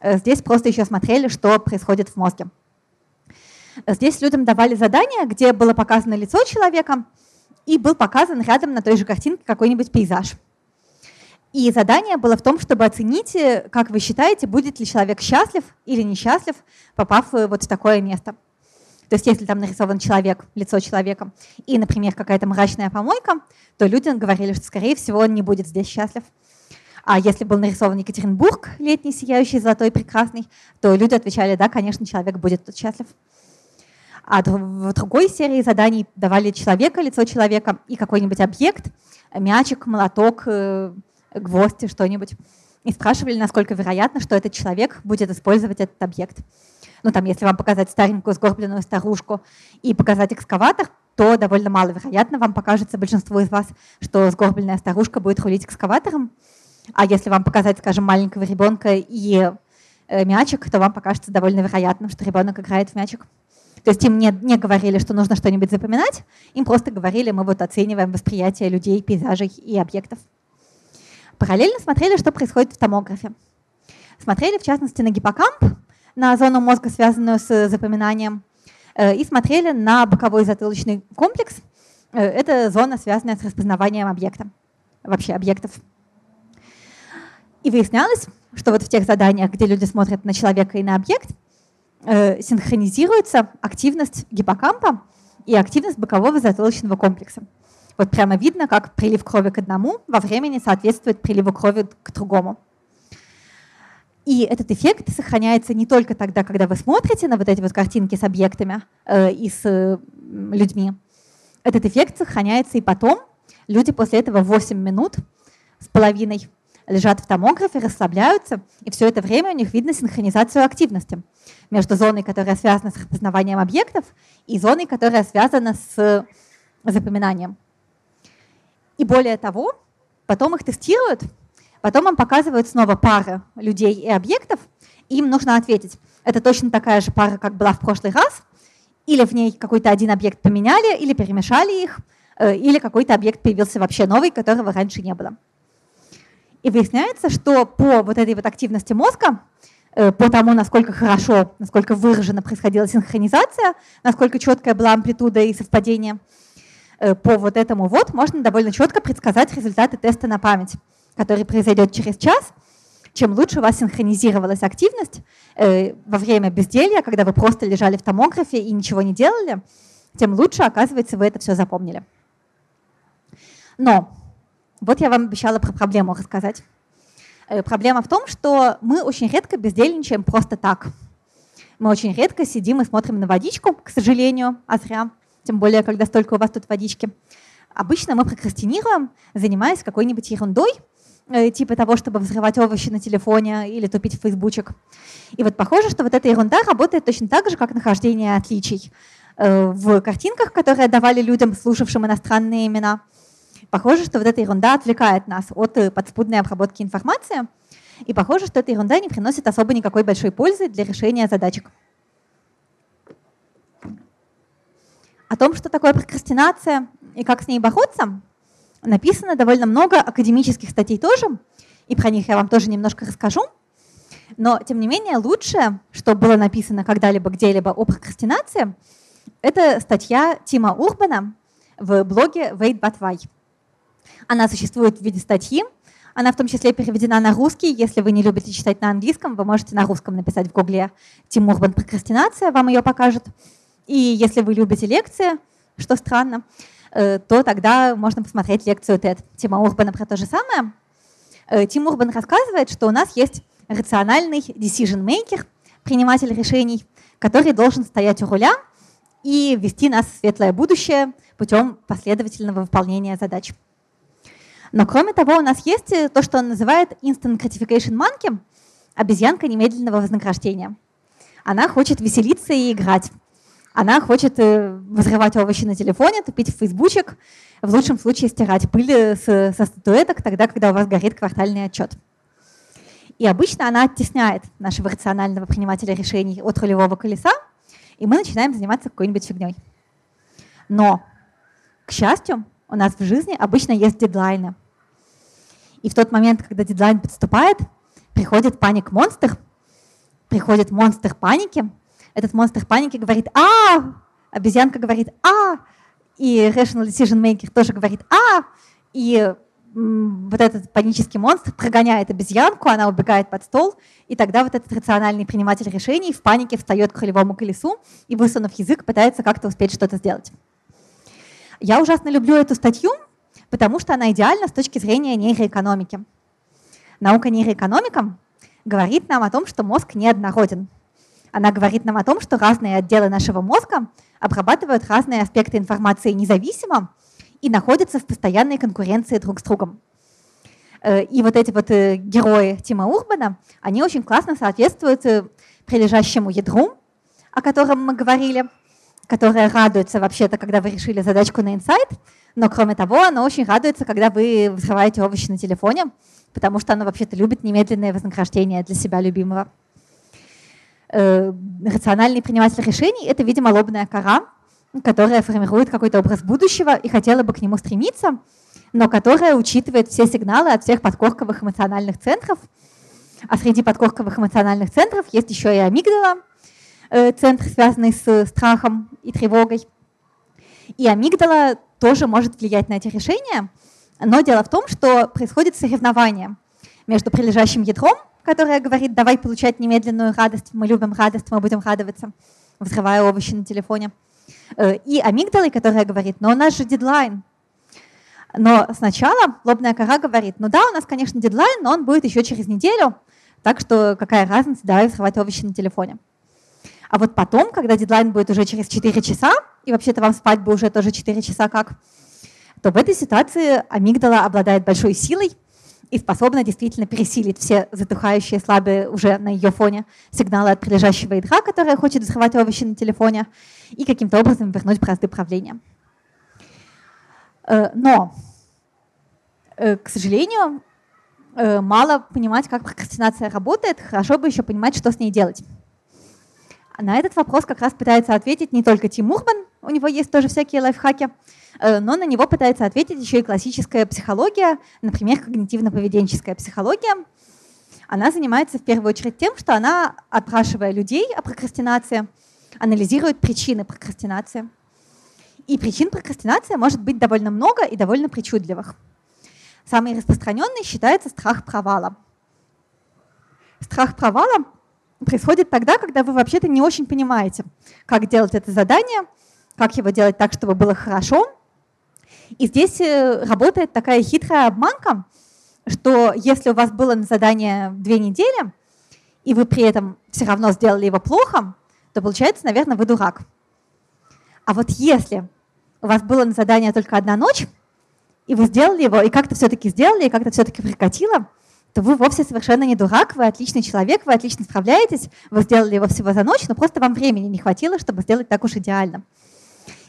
Э, здесь просто еще смотрели, что происходит в мозге. Здесь людям давали задание, где было показано лицо человека и был показан рядом на той же картинке какой-нибудь пейзаж. И задание было в том, чтобы оценить, как вы считаете, будет ли человек счастлив или несчастлив, попав вот в такое место. То есть если там нарисован человек, лицо человека, и, например, какая-то мрачная помойка, то люди говорили, что, скорее всего, он не будет здесь счастлив. А если был нарисован Екатеринбург, летний, сияющий, золотой, прекрасный, то люди отвечали, да, конечно, человек будет тут счастлив. А в другой серии заданий давали человека, лицо человека и какой-нибудь объект, мячик, молоток, э, гвоздь, что-нибудь. И спрашивали, насколько вероятно, что этот человек будет использовать этот объект. Ну, там, если вам показать старенькую сгорбленную старушку и показать экскаватор, то довольно маловероятно вам покажется большинству из вас, что сгорбленная старушка будет рулить экскаватором. А если вам показать, скажем, маленького ребенка и э, мячик, то вам покажется довольно вероятным, что ребенок играет в мячик. То есть им не, не говорили, что нужно что-нибудь запоминать, им просто говорили, мы вот оцениваем восприятие людей, пейзажей и объектов. Параллельно смотрели, что происходит в томографе. Смотрели, в частности, на гиппокамп, на зону мозга, связанную с запоминанием, э, и смотрели на боковой затылочный комплекс. Э, это зона, связанная с распознаванием объекта, вообще объектов. И выяснялось, что вот в тех заданиях, где люди смотрят на человека и на объект, Э, синхронизируется активность гиппокампа и активность бокового затылочного комплекса. Вот прямо видно, как прилив крови к одному во времени соответствует приливу крови к другому. И этот эффект сохраняется не только тогда, когда вы смотрите на вот эти вот картинки с объектами э, и с э, людьми. Этот эффект сохраняется и потом. Люди после этого 8 минут с половиной лежат в томографе, расслабляются, и все это время у них видно синхронизацию активности между зоной, которая связана с распознаванием объектов, и зоной, которая связана с запоминанием. И более того, потом их тестируют, потом им показывают снова пары людей и объектов, и им нужно ответить, это точно такая же пара, как была в прошлый раз, или в ней какой-то один объект поменяли, или перемешали их, э, или какой-то объект появился вообще новый, которого раньше не было. И выясняется, что по вот этой вот активности мозга, э, по тому, насколько хорошо, насколько выраженно происходила синхронизация, насколько четкая была амплитуда и совпадение, э, по вот этому вот можно довольно четко предсказать результаты теста на память, который произойдет через час. Чем лучше у вас синхронизировалась активность э, во время безделья, когда вы просто лежали в томографе и ничего не делали, тем лучше, оказывается, вы это все запомнили. Но вот я вам обещала про проблему рассказать. Э, проблема в том, что мы очень редко бездельничаем просто так. Мы очень редко сидим и смотрим на водичку, к сожалению, а зря. тем более, когда столько у вас тут водички. Обычно мы прокрастинируем, занимаясь какой-нибудь ерундой, э, типа того, чтобы взрывать овощи на телефоне или тупить в фейсбучек. И вот похоже, что вот эта ерунда работает точно так же, как нахождение отличий э, в картинках, которые давали людям, слушавшим иностранные имена. Похоже, что вот эта ерунда отвлекает нас от э, подспудной обработки информации, и похоже, что эта ерунда не приносит особо никакой большой пользы для решения задачек. О том, что такое прокрастинация и как с ней бороться, написано довольно много академических статей тоже, и про них я вам тоже немножко расскажу. Но, тем не менее, лучшее, что было написано когда-либо где-либо о прокрастинации, это статья Тима Урбана в блоге Wait But Why. Она существует в виде статьи, она в том числе переведена на русский. Если вы не любите читать на английском, вы можете на русском написать в гугле «Тим Урбан прокрастинация», вам ее покажут. И если вы любите лекции, что странно, э, то тогда можно посмотреть лекцию TED Тима Урбана про то же самое. Э, Тим Урбан рассказывает, что у нас есть рациональный decision-maker, приниматель решений, который должен стоять у руля и вести нас в светлое будущее путем последовательного выполнения задач. Но кроме того, у нас есть то, что он называет Instant Gratification Monkey, обезьянка немедленного вознаграждения. Она хочет веселиться и играть. Она хочет э, взрывать овощи на телефоне, тупить в фейсбучек, в лучшем случае стирать пыль со статуэток тогда, когда у вас горит квартальный отчет. И обычно она оттесняет нашего рационального принимателя решений от рулевого колеса, и мы начинаем заниматься какой-нибудь фигней. Но, к счастью, у нас в жизни обычно есть дедлайны. И в тот момент, когда дедлайн подступает, приходит паник-монстр, приходит монстр паники — этот монстр паники говорит «А!», обезьянка говорит «А!», и Rational Decision Maker тоже говорит «А!», и вот этот панический монстр прогоняет обезьянку, она убегает под стол, и тогда вот этот рациональный приниматель решений в панике встает к рулевому колесу и, высунув язык, пытается как-то успеть что-то сделать. Я ужасно люблю эту статью, потому что она идеальна с точки зрения нейроэкономики. Наука нейроэкономика говорит нам о том, что мозг неоднороден. Она говорит нам о том, что разные отделы нашего мозга обрабатывают разные аспекты информации независимо и находятся в постоянной конкуренции друг с другом. Э, и вот эти вот э, герои Тима Урбана, они очень классно соответствуют э, прилежащему ядру, о котором мы говорили, которое радуется вообще-то, когда вы решили задачку на инсайт, но кроме того, оно очень радуется, когда вы взрываете овощи на телефоне, потому что оно вообще-то любит немедленное вознаграждение для себя любимого э, рациональный приниматель решений — это, видимо, лобная кора, которая формирует какой-то образ будущего и хотела бы к нему стремиться, но которая учитывает все сигналы от всех подкорковых эмоциональных центров. А среди подкорковых эмоциональных центров есть еще и амигдала, э, центр, связанный с страхом и тревогой. И амигдала тоже может влиять на эти решения, но дело в том, что происходит соревнование между прилежащим ядром — которая говорит, давай получать немедленную радость, мы любим радость, мы будем радоваться, взрывая овощи на телефоне. Э, и амигдалой, которая говорит, но у нас же дедлайн. Но сначала лобная кора говорит, ну да, у нас, конечно, дедлайн, но он будет еще через неделю, так что какая разница, давай взрывать овощи на телефоне. А вот потом, когда дедлайн будет уже через 4 часа, и вообще-то вам спать бы уже тоже 4 часа как, то в этой ситуации амигдала обладает большой силой, и способна действительно пересилить все затухающие, слабые уже на ее фоне сигналы от прилежащего ядра, которое хочет взрывать овощи на телефоне, и каким-то образом вернуть бразды правления. Э, но, э, к сожалению, э, мало понимать, как прокрастинация работает, хорошо бы еще понимать, что с ней делать. На этот вопрос как раз пытается ответить не только Тим Урбан, у него есть тоже всякие лайфхаки, Э, но на него пытается ответить еще и классическая психология, например, когнитивно-поведенческая психология. Она занимается в первую очередь тем, что она, опрашивая людей о прокрастинации, анализирует причины прокрастинации. И причин прокрастинации может быть довольно много и довольно причудливых. Самый распространенный считается страх провала. Страх провала происходит тогда, когда вы вообще-то не очень понимаете, как делать это задание, как его делать так, чтобы было хорошо, и здесь э, работает такая хитрая обманка, что если у вас было на задание две недели, и вы при этом все равно сделали его плохо, то получается, наверное, вы дурак. А вот если у вас было на задание только одна ночь, и вы сделали его, и как-то все-таки сделали, и как-то все-таки прикатило, то вы вовсе совершенно не дурак, вы отличный человек, вы отлично справляетесь, вы сделали его всего за ночь, но просто вам времени не хватило, чтобы сделать так уж идеально.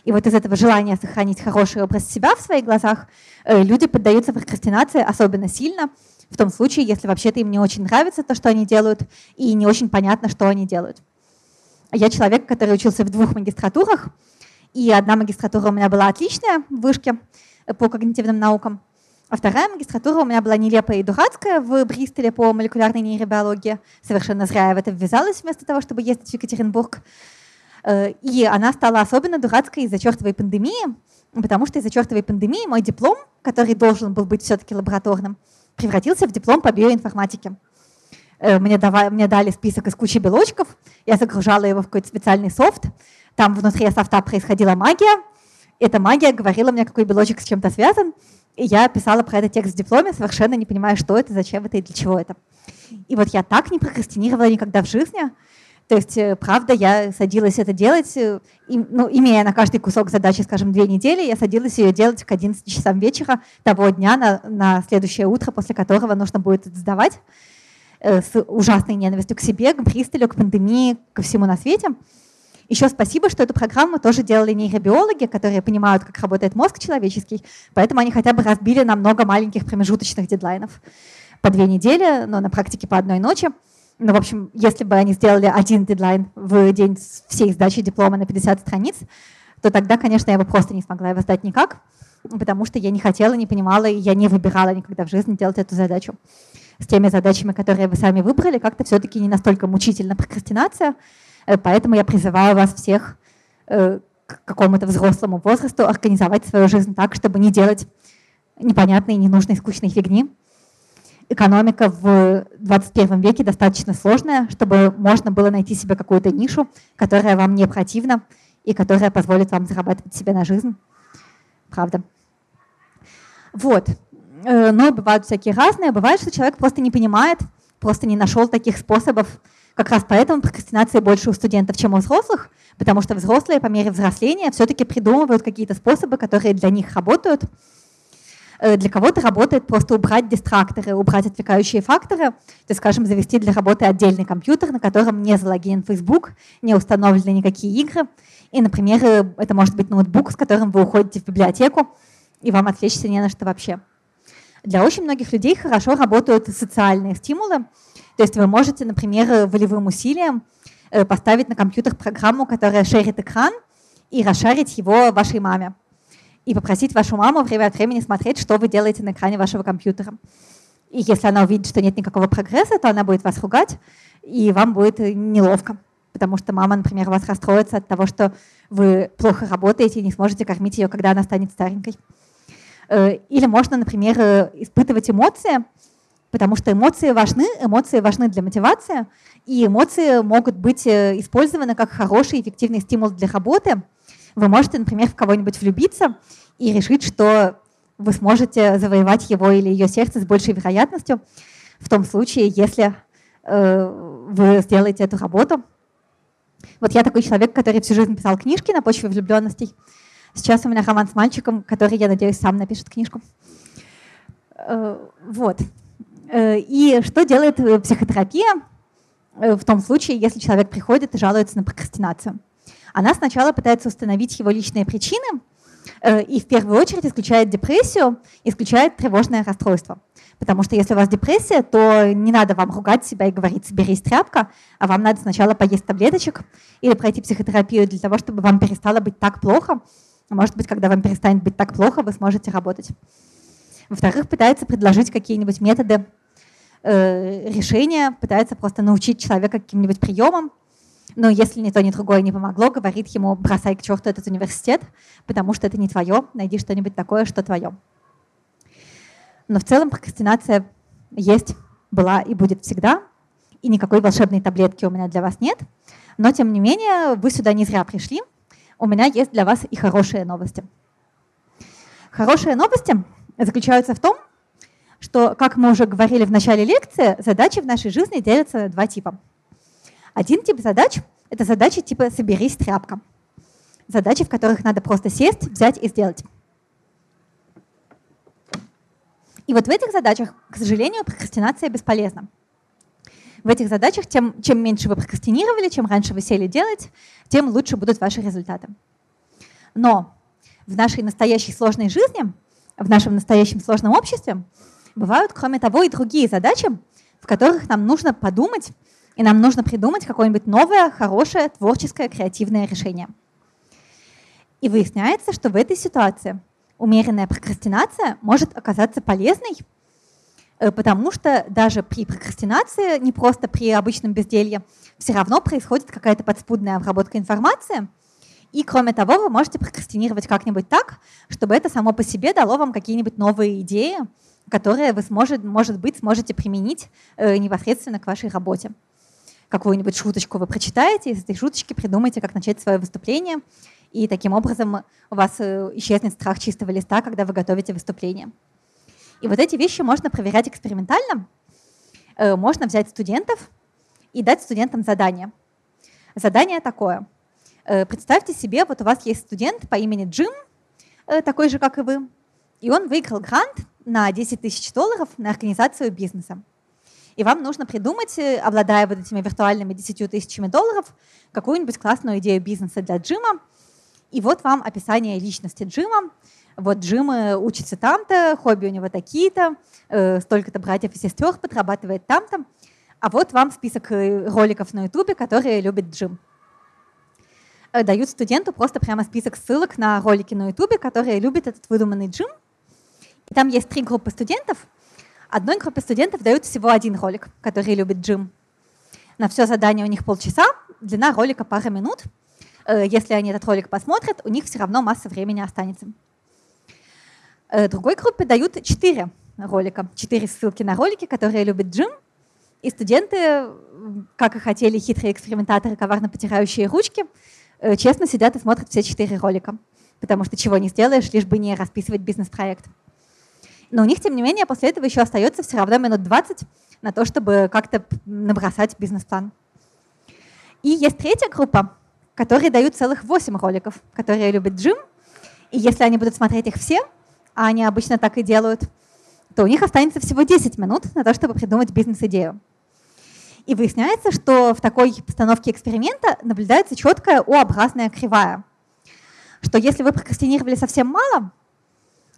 И вот из этого желания сохранить хороший образ себя в своих глазах э, люди поддаются прокрастинации особенно сильно, в том случае, если вообще-то им не очень нравится то, что они делают, и не очень понятно, что они делают. Я человек, который учился в двух магистратурах, и одна магистратура у меня была отличная в вышке по когнитивным наукам, а вторая магистратура у меня была нелепая и дурацкая в Бристоле по молекулярной нейробиологии. Совершенно зря я в это ввязалась вместо того, чтобы ездить в Екатеринбург. Э, и она стала особенно дурацкой из-за чертовой пандемии, потому что из-за чертовой пандемии мой диплом, который должен был быть все-таки лабораторным, превратился в диплом по биоинформатике. Э, мне, давали, мне дали список из кучи белочков, я загружала его в какой-то специальный софт, там внутри софта происходила магия, эта магия говорила мне, какой белочек с чем-то связан, и я писала про этот текст в дипломе, совершенно не понимая, что это, зачем это и для чего это. И вот я так не прокрастинировала никогда в жизни. То есть, э, правда, я садилась это делать, э, ну, имея на каждый кусок задачи, скажем, две недели, я садилась ее делать к 11 часам вечера того дня на, на следующее утро, после которого нужно будет сдавать э, с ужасной ненавистью к себе, к Бристолю, к пандемии, ко всему на свете. Еще спасибо, что эту программу тоже делали нейробиологи, которые понимают, как работает мозг человеческий, поэтому они хотя бы разбили на много маленьких промежуточных дедлайнов по две недели, но на практике по одной ночи. Ну, в общем, если бы они сделали один дедлайн в день всей сдачи диплома на 50 страниц, то тогда, конечно, я бы просто не смогла его сдать никак, потому что я не хотела, не понимала, и я не выбирала никогда в жизни делать эту задачу. С теми задачами, которые вы сами выбрали, как-то все-таки не настолько мучительно прокрастинация, Э, поэтому я призываю вас всех э, к какому-то взрослому возрасту организовать свою жизнь так, чтобы не делать непонятной, ненужной, скучной фигни. Экономика в 21 веке достаточно сложная, чтобы можно было найти себе какую-то нишу, которая вам не противна и которая позволит вам зарабатывать себе на жизнь. Правда. Вот. Э, но бывают всякие разные. Бывает, что человек просто не понимает, просто не нашел таких способов как раз поэтому прокрастинации больше у студентов, чем у взрослых, потому что взрослые по мере взросления все-таки придумывают какие-то способы, которые для них работают. Э, для кого-то работает просто убрать дистракторы, убрать отвлекающие факторы, то есть, скажем, завести для работы отдельный компьютер, на котором не залогинен Facebook, не установлены никакие игры. И, например, э, это может быть ноутбук, с которым вы уходите в библиотеку, и вам отвлечься не на что вообще. Для очень многих людей хорошо работают социальные стимулы, то есть вы можете, например, волевым усилием э, поставить на компьютер программу, которая шерит экран, и расшарить его вашей маме. И попросить вашу маму время от времени смотреть, что вы делаете на экране вашего компьютера. И если она увидит, что нет никакого прогресса, то она будет вас ругать, и вам будет неловко. Потому что мама, например, вас расстроится от того, что вы плохо работаете и не сможете кормить ее, когда она станет старенькой. Э, или можно, например, э, испытывать эмоции, потому что эмоции важны, эмоции важны для мотивации, и эмоции могут быть э, использованы как хороший эффективный стимул для работы. Вы можете, например, в кого-нибудь влюбиться и решить, что вы сможете завоевать его или ее сердце с большей вероятностью в том случае, если э, вы сделаете эту работу. Вот я такой человек, который всю жизнь писал книжки на почве влюбленностей. Сейчас у меня роман с мальчиком, который, я надеюсь, сам напишет книжку. Э, вот. Э, и что делает э, психотерапия э, в том случае, если человек приходит и жалуется на прокрастинацию? Она сначала пытается установить его личные причины и в первую очередь исключает депрессию, исключает тревожное расстройство. Потому что если у вас депрессия, то не надо вам ругать себя и говорить «соберись, тряпка», а вам надо сначала поесть таблеточек или пройти психотерапию для того, чтобы вам перестало быть так плохо. Может быть, когда вам перестанет быть так плохо, вы сможете работать. Во-вторых, пытается предложить какие-нибудь методы э, решения, пытается просто научить человека каким-нибудь приемам. Но если ни то, ни другое не помогло, говорит ему, бросай к черту этот университет, потому что это не твое, найди что-нибудь такое, что твое. Но в целом прокрастинация есть, была и будет всегда, и никакой волшебной таблетки у меня для вас нет. Но, тем не менее, вы сюда не зря пришли. У меня есть для вас и хорошие новости. Хорошие новости заключаются в том, что, как мы уже говорили в начале лекции, задачи в нашей жизни делятся на два типа. Один тип задач – это задачи типа «соберись, тряпка». задачи, в которых надо просто сесть, взять и сделать. И вот в этих задачах, к сожалению, прокрастинация бесполезна. В этих задачах, тем, чем меньше вы прокрастинировали, чем раньше вы сели делать, тем лучше будут ваши результаты. Но в нашей настоящей сложной жизни, в нашем настоящем сложном обществе бывают, кроме того, и другие задачи, в которых нам нужно подумать, и нам нужно придумать какое-нибудь новое, хорошее, творческое, креативное решение. И выясняется, что в этой ситуации умеренная прокрастинация может оказаться полезной, э, потому что даже при прокрастинации, не просто при обычном безделье, все равно происходит какая-то подспудная обработка информации, и кроме того, вы можете прокрастинировать как-нибудь так, чтобы это само по себе дало вам какие-нибудь новые идеи, которые вы, сможет, может быть, сможете применить э, непосредственно к вашей работе. Какую-нибудь шуточку вы прочитаете, из этой шуточки придумайте, как начать свое выступление, и таким образом у вас э, исчезнет страх чистого листа, когда вы готовите выступление. И вот эти вещи можно проверять экспериментально. Э, можно взять студентов и дать студентам задание. Задание такое. Э, представьте себе, вот у вас есть студент по имени Джим, такой же, как и вы, и он выиграл грант на 10 тысяч долларов на организацию бизнеса. И вам нужно придумать, обладая вот этими виртуальными 10 тысячами долларов, какую-нибудь классную идею бизнеса для Джима, и вот вам описание личности Джима. Вот Джим э, учится там-то, хобби у него такие-то, э, столько-то братьев и сестер, подрабатывает там-то. А вот вам список э, роликов на Ютубе, которые любит Джим. Дают студенту просто прямо список ссылок на ролики на Ютубе, которые любит этот выдуманный Джим. И там есть три группы студентов. Одной группе студентов дают всего один ролик, который любит Джим. На все задание у них полчаса, длина ролика пара минут — Э, если они этот ролик посмотрят, у них все равно масса времени останется. Э, другой группе дают 4 ролика, 4 ссылки на ролики, которые любит Джим, и студенты, как и хотели хитрые экспериментаторы, коварно потирающие ручки, э, честно сидят и смотрят все четыре ролика, потому что чего не сделаешь, лишь бы не расписывать бизнес-проект. Но у них, тем не менее, после этого еще остается все равно минут 20 на то, чтобы как-то набросать бизнес-план. И есть третья группа, которые дают целых 8 роликов, которые любит Джим. И если они будут смотреть их все, а они обычно так и делают, то у них останется всего 10 минут на то, чтобы придумать бизнес-идею. И выясняется, что в такой постановке эксперимента наблюдается четкая О-образная кривая. Что если вы прокрастинировали совсем мало,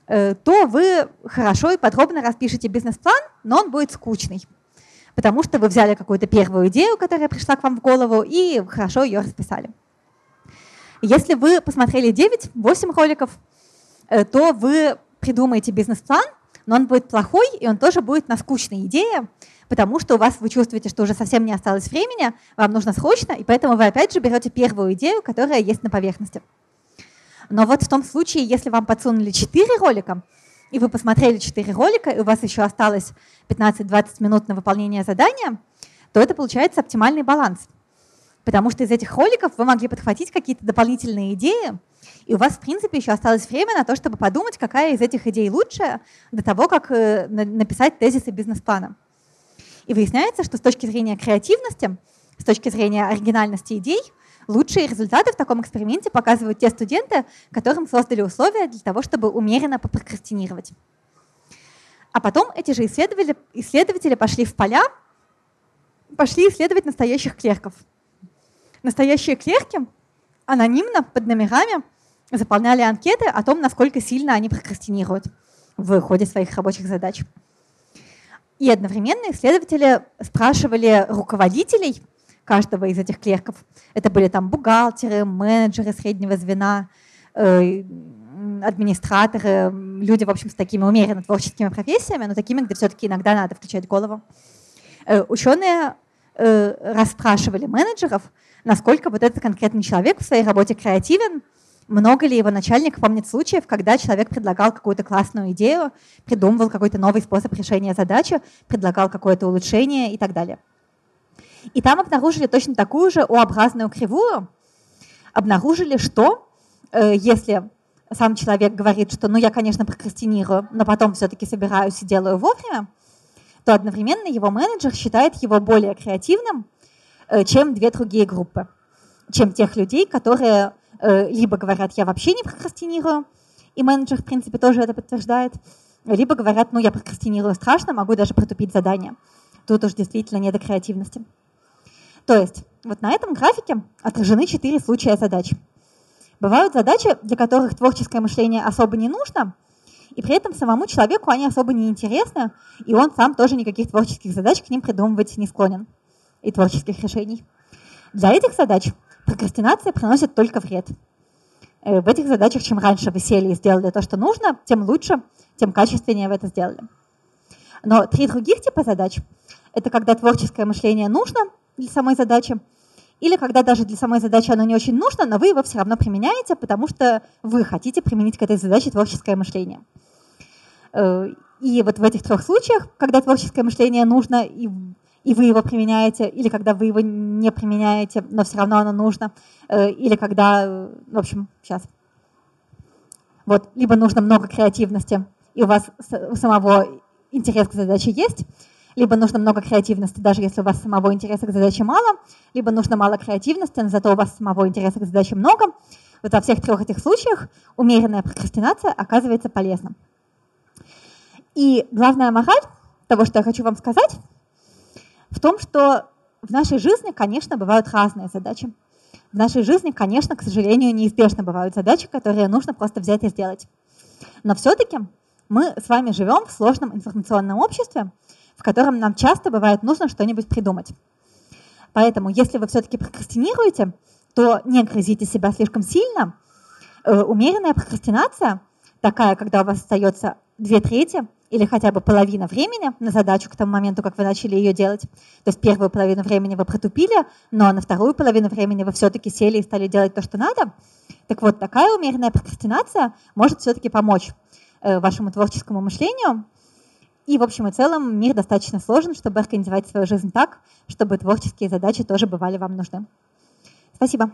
то вы хорошо и подробно распишете бизнес-план, но он будет скучный. Потому что вы взяли какую-то первую идею, которая пришла к вам в голову, и хорошо ее расписали. Если вы посмотрели 9-8 роликов, э, то вы придумаете бизнес-план, но он будет плохой, и он тоже будет на скучной идее, потому что у вас вы чувствуете, что уже совсем не осталось времени, вам нужно срочно, и поэтому вы опять же берете первую идею, которая есть на поверхности. Но вот в том случае, если вам подсунули 4 ролика, и вы посмотрели 4 ролика, и у вас еще осталось 15-20 минут на выполнение задания, то это получается оптимальный баланс потому что из этих роликов вы могли подхватить какие-то дополнительные идеи, и у вас, в принципе, еще осталось время на то, чтобы подумать, какая из этих идей лучшая до того, как э, написать тезисы бизнес-плана. И выясняется, что с точки зрения креативности, с точки зрения оригинальности идей, лучшие результаты в таком эксперименте показывают те студенты, которым создали условия для того, чтобы умеренно попрокрастинировать. А потом эти же исследователи, исследователи пошли в поля, пошли исследовать настоящих клерков – Настоящие клерки анонимно под номерами заполняли анкеты о том, насколько сильно они прокрастинируют в ходе своих рабочих задач. И одновременно исследователи спрашивали руководителей каждого из этих клерков. Это были там бухгалтеры, менеджеры среднего звена, э, администраторы, люди, в общем, с такими умеренно творческими профессиями, но такими, где все-таки иногда надо включать голову. Э, ученые э, расспрашивали менеджеров, насколько вот этот конкретный человек в своей работе креативен, много ли его начальник помнит случаев, когда человек предлагал какую-то классную идею, придумывал какой-то новый способ решения задачи, предлагал какое-то улучшение и так далее. И там обнаружили точно такую же О-образную кривую, обнаружили, что э, если сам человек говорит, что ну я, конечно, прокрастинирую, но потом все-таки собираюсь и делаю вовремя, то одновременно его менеджер считает его более креативным, Э, чем две другие группы, чем тех людей, которые либо говорят, я вообще не прокрастинирую, и менеджер, в принципе, тоже это подтверждает, либо говорят, ну, я прокрастинирую страшно, могу даже протупить задание. Тут уж действительно не до креативности. То есть вот на этом графике отражены четыре случая задач. Бывают задачи, для которых творческое мышление особо не нужно, и при этом самому человеку они особо не интересны, и он сам тоже никаких творческих задач к ним придумывать не склонен, и творческих решений. Для этих задач прокрастинация приносит только вред. Э, в этих задачах, чем раньше вы сели и сделали то, что нужно, тем лучше, тем качественнее вы это сделали. Но три других типа задач – это когда творческое мышление нужно для самой задачи, или когда даже для самой задачи оно не очень нужно, но вы его все равно применяете, потому что вы хотите применить к этой задаче творческое мышление. Э, и вот в этих трех случаях, когда творческое мышление нужно, и, и вы его применяете, или когда вы его не применяете, но все равно оно нужно, э, или когда, в общем, сейчас. Вот, либо нужно много креативности, и у вас у самого интерес к задаче есть, либо нужно много креативности, даже если у вас самого интереса к задаче мало, либо нужно мало креативности, но зато у вас самого интереса к задаче много. Вот во всех трех этих случаях умеренная прокрастинация оказывается полезна. И главная мораль того, что я хочу вам сказать, в том, что в нашей жизни, конечно, бывают разные задачи. В нашей жизни, конечно, к сожалению, неизбежно бывают задачи, которые нужно просто взять и сделать. Но все-таки мы с вами живем в сложном информационном обществе, в котором нам часто бывает нужно что-нибудь придумать. Поэтому, если вы все-таки прокрастинируете, то не грызите себя слишком сильно. Э, умеренная прокрастинация, такая, когда у вас остается две трети или хотя бы половина времени на задачу к тому моменту, как вы начали ее делать. То есть первую половину времени вы протупили, но на вторую половину времени вы все-таки сели и стали делать то, что надо. Так вот, такая умеренная прокрастинация может все-таки помочь э, вашему творческому мышлению и в общем и целом мир достаточно сложен, чтобы организовать свою жизнь так, чтобы творческие задачи тоже бывали вам нужны. Спасибо.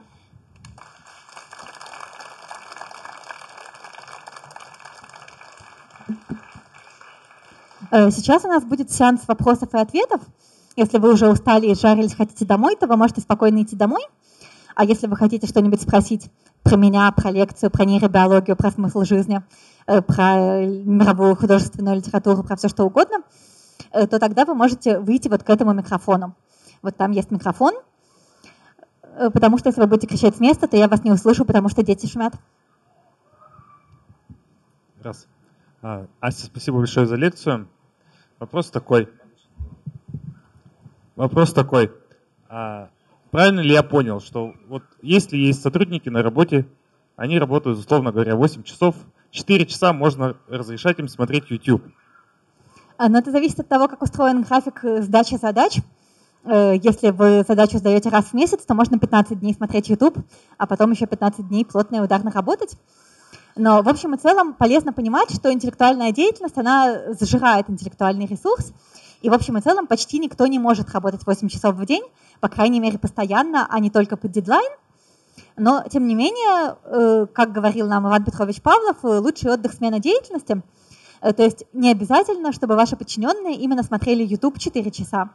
Э, сейчас у нас будет сеанс вопросов и ответов. Если вы уже устали и жарились, хотите домой, то вы можете спокойно идти домой. А если вы хотите что-нибудь спросить про меня, про лекцию, про нейробиологию, про смысл жизни, про мировую художественную литературу, про все что угодно, э, то тогда вы можете выйти вот к этому микрофону. Вот там есть микрофон, э, потому что если вы будете кричать с места, то я вас не услышу, потому что дети шумят. Раз. А, Ася, спасибо большое за лекцию. Вопрос такой. Вопрос такой. А, правильно ли я понял, что вот если есть сотрудники на работе, они работают, условно говоря, 8 часов, 4 часа можно разрешать им смотреть YouTube. А, но это зависит от того, как устроен график э, сдачи задач. Э, если вы задачу сдаете раз в месяц, то можно 15 дней смотреть YouTube, а потом еще 15 дней плотно и ударно работать. Но в общем и целом полезно понимать, что интеллектуальная деятельность, она зажирает интеллектуальный ресурс, и в общем и целом почти никто не может работать 8 часов в день, по крайней мере постоянно, а не только под дедлайн. Но, тем не менее, э, как говорил нам Иван Петрович Павлов, э, лучший отдых – смена деятельности. Э, то есть не обязательно, чтобы ваши подчиненные именно смотрели YouTube 4 часа.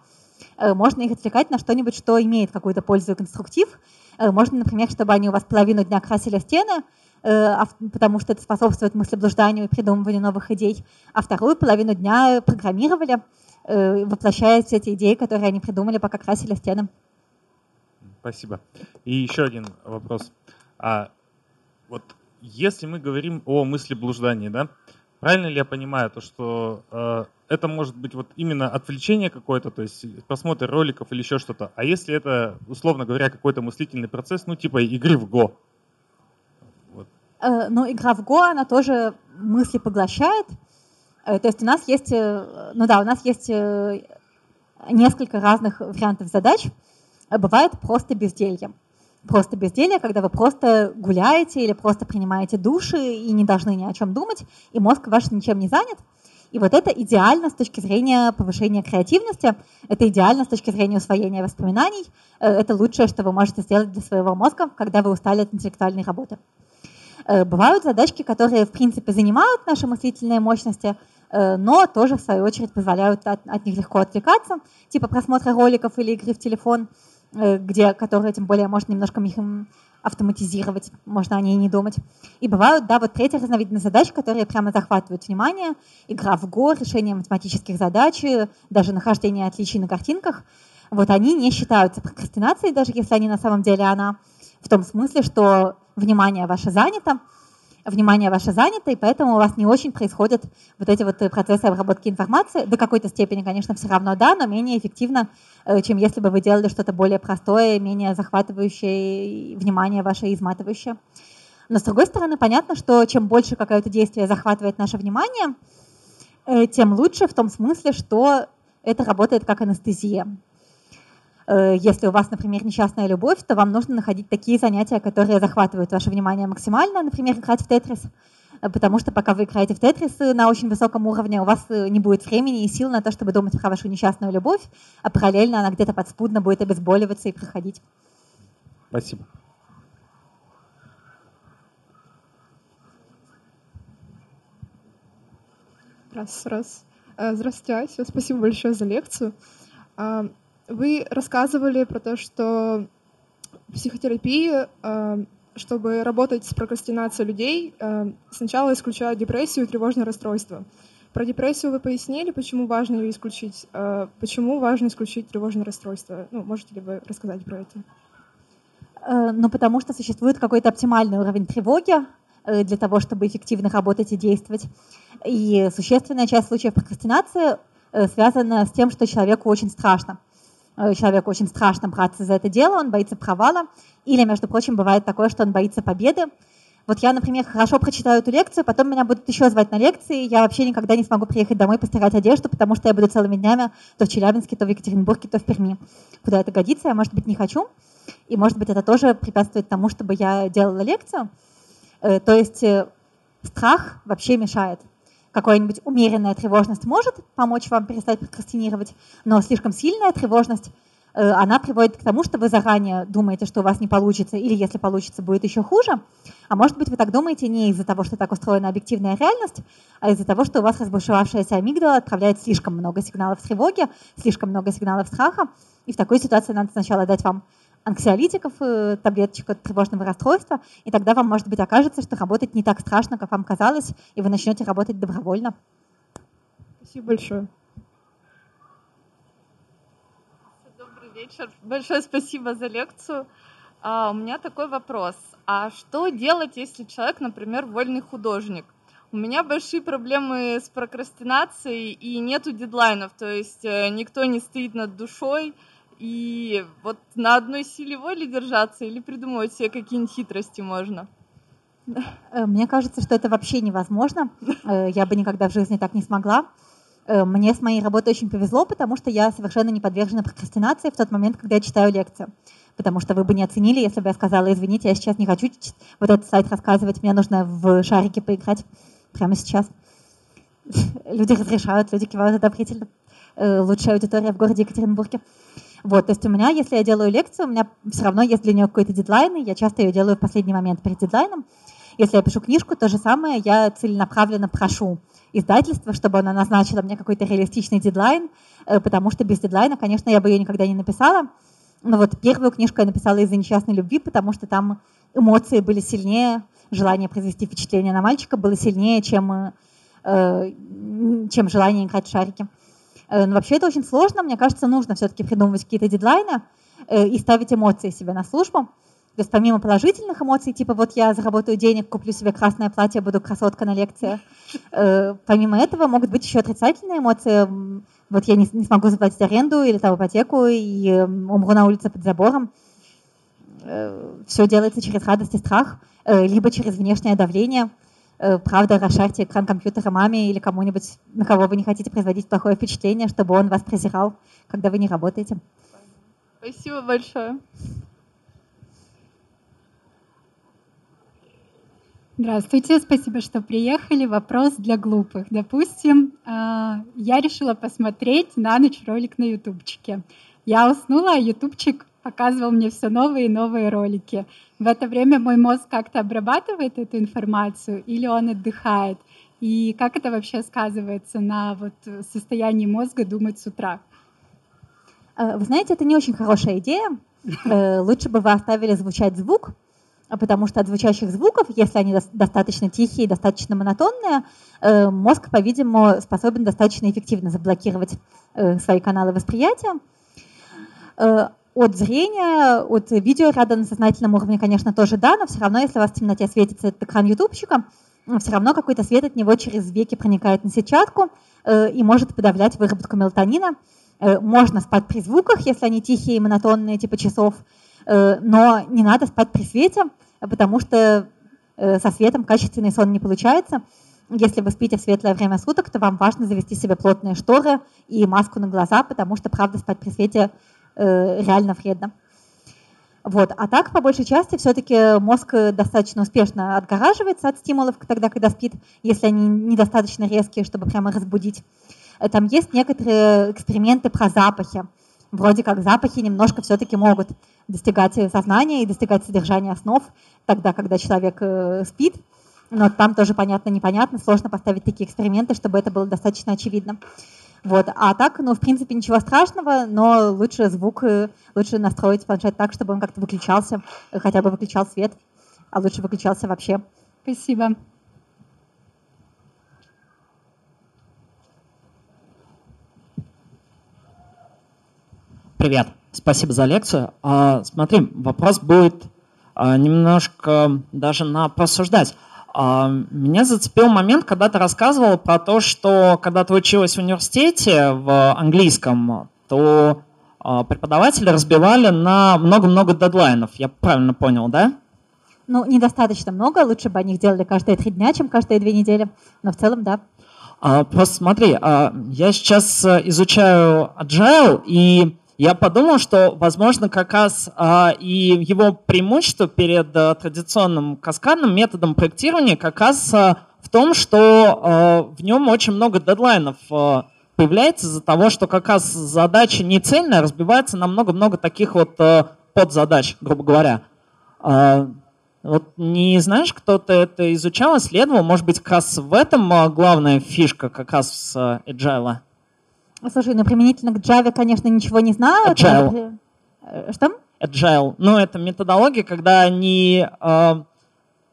Можно их отвлекать на что-нибудь, что имеет какую-то пользу и конструктив. Можно, например, чтобы они у вас половину дня красили стены, потому что это способствует мыслеблужданию и придумыванию новых идей, а вторую половину дня программировали, воплощая все эти идеи, которые они придумали, пока красили стены. Спасибо. И еще один вопрос. А вот если мы говорим о мыслеблуждании, да, правильно ли я понимаю то, что э, это может быть вот именно отвлечение какое-то, то есть просмотр роликов или еще что-то, а если это, условно говоря, какой-то мыслительный процесс, ну типа игры в Го? Вот. Э, ну, игра в Го, она тоже мысли поглощает. Э, то есть у нас есть, э, ну да, у нас есть э, несколько разных вариантов задач. Бывает просто безделье. Просто безделье, когда вы просто гуляете или просто принимаете души и не должны ни о чем думать, и мозг ваш ничем не занят. И вот это идеально с точки зрения повышения креативности, это идеально с точки зрения усвоения воспоминаний, э, это лучшее, что вы можете сделать для своего мозга, когда вы устали от интеллектуальной работы. Э, бывают задачки, которые, в принципе, занимают наши мыслительные мощности, э, но тоже, в свою очередь, позволяют от, от них легко отвлекаться, типа просмотра роликов или игры в телефон – где, которые тем более может немножко их автоматизировать, можно о ней не думать. И бывают, да, вот третья разновидность задач, которые прямо захватывают внимание, игра в го, решение математических задач, даже нахождение отличий на картинках, вот они не считаются прокрастинацией, даже если они на самом деле она, в том смысле, что внимание ваше занято, внимание ваше занято, и поэтому у вас не очень происходят вот эти вот процессы обработки информации. До какой-то степени, конечно, все равно да, но менее эффективно, э, чем если бы вы делали что-то более простое, менее захватывающее внимание ваше изматывающее. Но с другой стороны, понятно, что чем больше какое-то действие захватывает наше внимание, э, тем лучше в том смысле, что это работает как анестезия. Э, если у вас, например, несчастная любовь, то вам нужно находить такие занятия, которые захватывают ваше внимание максимально, например, играть в тетрис, э, потому что пока вы играете в тетрис э, на очень высоком уровне, у вас не будет времени и сил на то, чтобы думать про вашу несчастную любовь, а параллельно она где-то подспудно будет обезболиваться и проходить. Спасибо. Раз, раз. Здравствуйте, Ася. Спасибо большое за лекцию. Вы рассказывали про то, что в психотерапии, э, чтобы работать с прокрастинацией людей, э, сначала исключают депрессию и тревожное расстройство. Про депрессию вы пояснили, почему важно ее исключить. Э, почему важно исключить тревожное расстройство? Ну, можете ли вы рассказать про это? Ну, потому что существует какой-то оптимальный уровень тревоги для того, чтобы эффективно работать и действовать. И существенная часть случаев прокрастинации связана с тем, что человеку очень страшно. Э, человеку очень страшно браться за это дело, он боится провала. Или, между прочим, бывает такое, что он боится победы. Вот я, например, хорошо прочитаю эту лекцию, потом меня будут еще звать на лекции, я вообще никогда не смогу приехать домой постирать одежду, потому что я буду целыми днями то в Челябинске, то в Екатеринбурге, то в Перми. Куда это годится, я, может быть, не хочу. И, может быть, это тоже препятствует тому, чтобы я делала лекцию. Э, то есть э, страх вообще мешает какая-нибудь умеренная тревожность может помочь вам перестать прокрастинировать, но слишком сильная тревожность, э, она приводит к тому, что вы заранее думаете, что у вас не получится, или если получится, будет еще хуже. А может быть, вы так думаете не из-за того, что так устроена объективная реальность, а из-за того, что у вас разбушевавшаяся амигдала отправляет слишком много сигналов тревоги, слишком много сигналов страха, и в такой ситуации надо сначала дать вам анксиолитиков, э, таблеточек от тревожного расстройства, и тогда вам, может быть, окажется, что работать не так страшно, как вам казалось, и вы начнете работать добровольно. Спасибо большое. Добрый вечер. Большое спасибо за лекцию. А, у меня такой вопрос. А что делать, если человек, например, вольный художник? У меня большие проблемы с прокрастинацией и нету дедлайнов, то есть э, никто не стоит над душой, и вот на одной силе воли держаться или придумывать себе какие-нибудь хитрости можно? Э, мне кажется, что это вообще невозможно. Э, я бы никогда в жизни так не смогла. Э, мне с моей работой очень повезло, потому что я совершенно не подвержена прокрастинации в тот момент, когда я читаю лекцию. Потому что вы бы не оценили, если бы я сказала, извините, я сейчас не хочу вот этот сайт рассказывать, мне нужно в шарики поиграть прямо сейчас. Люди разрешают, люди кивают одобрительно. Лучшая аудитория в городе Екатеринбурге. Вот, то есть у меня, если я делаю лекцию, у меня все равно есть для нее какой-то дедлайн, и я часто ее делаю в последний момент перед дедлайном. Если я пишу книжку, то же самое я целенаправленно прошу издательство, чтобы оно назначило мне какой-то реалистичный дедлайн, э, потому что без дедлайна, конечно, я бы ее никогда не написала. Но вот первую книжку я написала из-за несчастной любви, потому что там эмоции были сильнее, желание произвести впечатление на мальчика было сильнее, чем, э, чем желание играть в шарики. Э, но вообще это очень сложно. Мне кажется, нужно все-таки придумывать какие-то дедлайны э, и ставить эмоции себе на службу. То есть помимо положительных эмоций, типа вот я заработаю денег, куплю себе красное платье, буду красотка на лекции, э, помимо этого могут быть еще отрицательные эмоции. Вот я не, смогу заплатить аренду или там ипотеку и умру на улице под забором. Все делается через радость и страх, либо через внешнее давление – правда, расшарьте экран компьютера маме или кому-нибудь, на кого вы не хотите производить плохое впечатление, чтобы он вас презирал, когда вы не работаете. Спасибо большое. Здравствуйте, спасибо, что приехали. Вопрос для глупых. Допустим, э, я решила посмотреть на ночь ролик на ютубчике. Я уснула, а ютубчик показывал мне все новые и новые ролики. В это время мой мозг как-то обрабатывает эту информацию или он отдыхает? И как это вообще сказывается на вот состоянии мозга думать с утра? Э, вы знаете, это не очень хорошая идея. Э, лучше бы вы оставили звучать звук, потому что от звучащих звуков, если они достаточно тихие достаточно монотонные, э, мозг, по-видимому, способен достаточно эффективно заблокировать свои каналы восприятия. Э, от зрения, от видеоряда на сознательном уровне, конечно, тоже да, но все равно, если у вас в темноте светится этот экран ютубчика, все равно какой-то свет от него через веки проникает на сетчатку и может подавлять выработку мелатонина. Можно спать при звуках, если они тихие и монотонные, типа часов, Э, но не надо спать при свете, потому что э, со светом качественный сон не получается. Если вы спите в светлое время суток, то вам важно завести себе плотные шторы и маску на глаза, потому что, правда, спать при свете э, реально вредно. Вот. А так, по большей части, все-таки мозг достаточно успешно отгораживается от стимулов тогда, когда спит, если они недостаточно резкие, чтобы прямо разбудить. Там есть некоторые эксперименты про запахи вроде как запахи немножко все-таки могут достигать сознания и достигать содержания основ тогда, когда человек э, спит. Но там тоже понятно-непонятно, сложно поставить такие эксперименты, чтобы это было достаточно очевидно. Вот. А так, ну, в принципе, ничего страшного, но лучше звук, э, лучше настроить планшет так, чтобы он как-то выключался, хотя бы выключал свет, а лучше выключался вообще. Спасибо. Привет, спасибо за лекцию. А, смотри, вопрос будет а, немножко даже на порассуждать. А, меня зацепил момент, когда ты рассказывал про то, что когда ты училась в университете в английском, то преподаватели разбивали на много-много дедлайнов. Я правильно понял, да? Ну, недостаточно много. Лучше бы они их делали каждые три дня, чем каждые две недели. Но в целом, да. А, просто смотри, а, я сейчас э, изучаю Agile, и я подумал, что, возможно, как раз а, и его преимущество перед а, традиционным каскадным методом проектирования как раз а, в том, что а, в нем очень много дедлайнов а, появляется из-за того, что как раз задача не цельная, разбивается на много-много таких вот а, подзадач, грубо говоря. А, вот не знаешь, кто-то это изучал, исследовал? Может быть, как раз в этом а, главная фишка как раз с а, Agile? Слушай, ну применительно к Java, конечно, ничего не знаю. Agile. Это... Что? Agile. Ну, это методология, когда не э,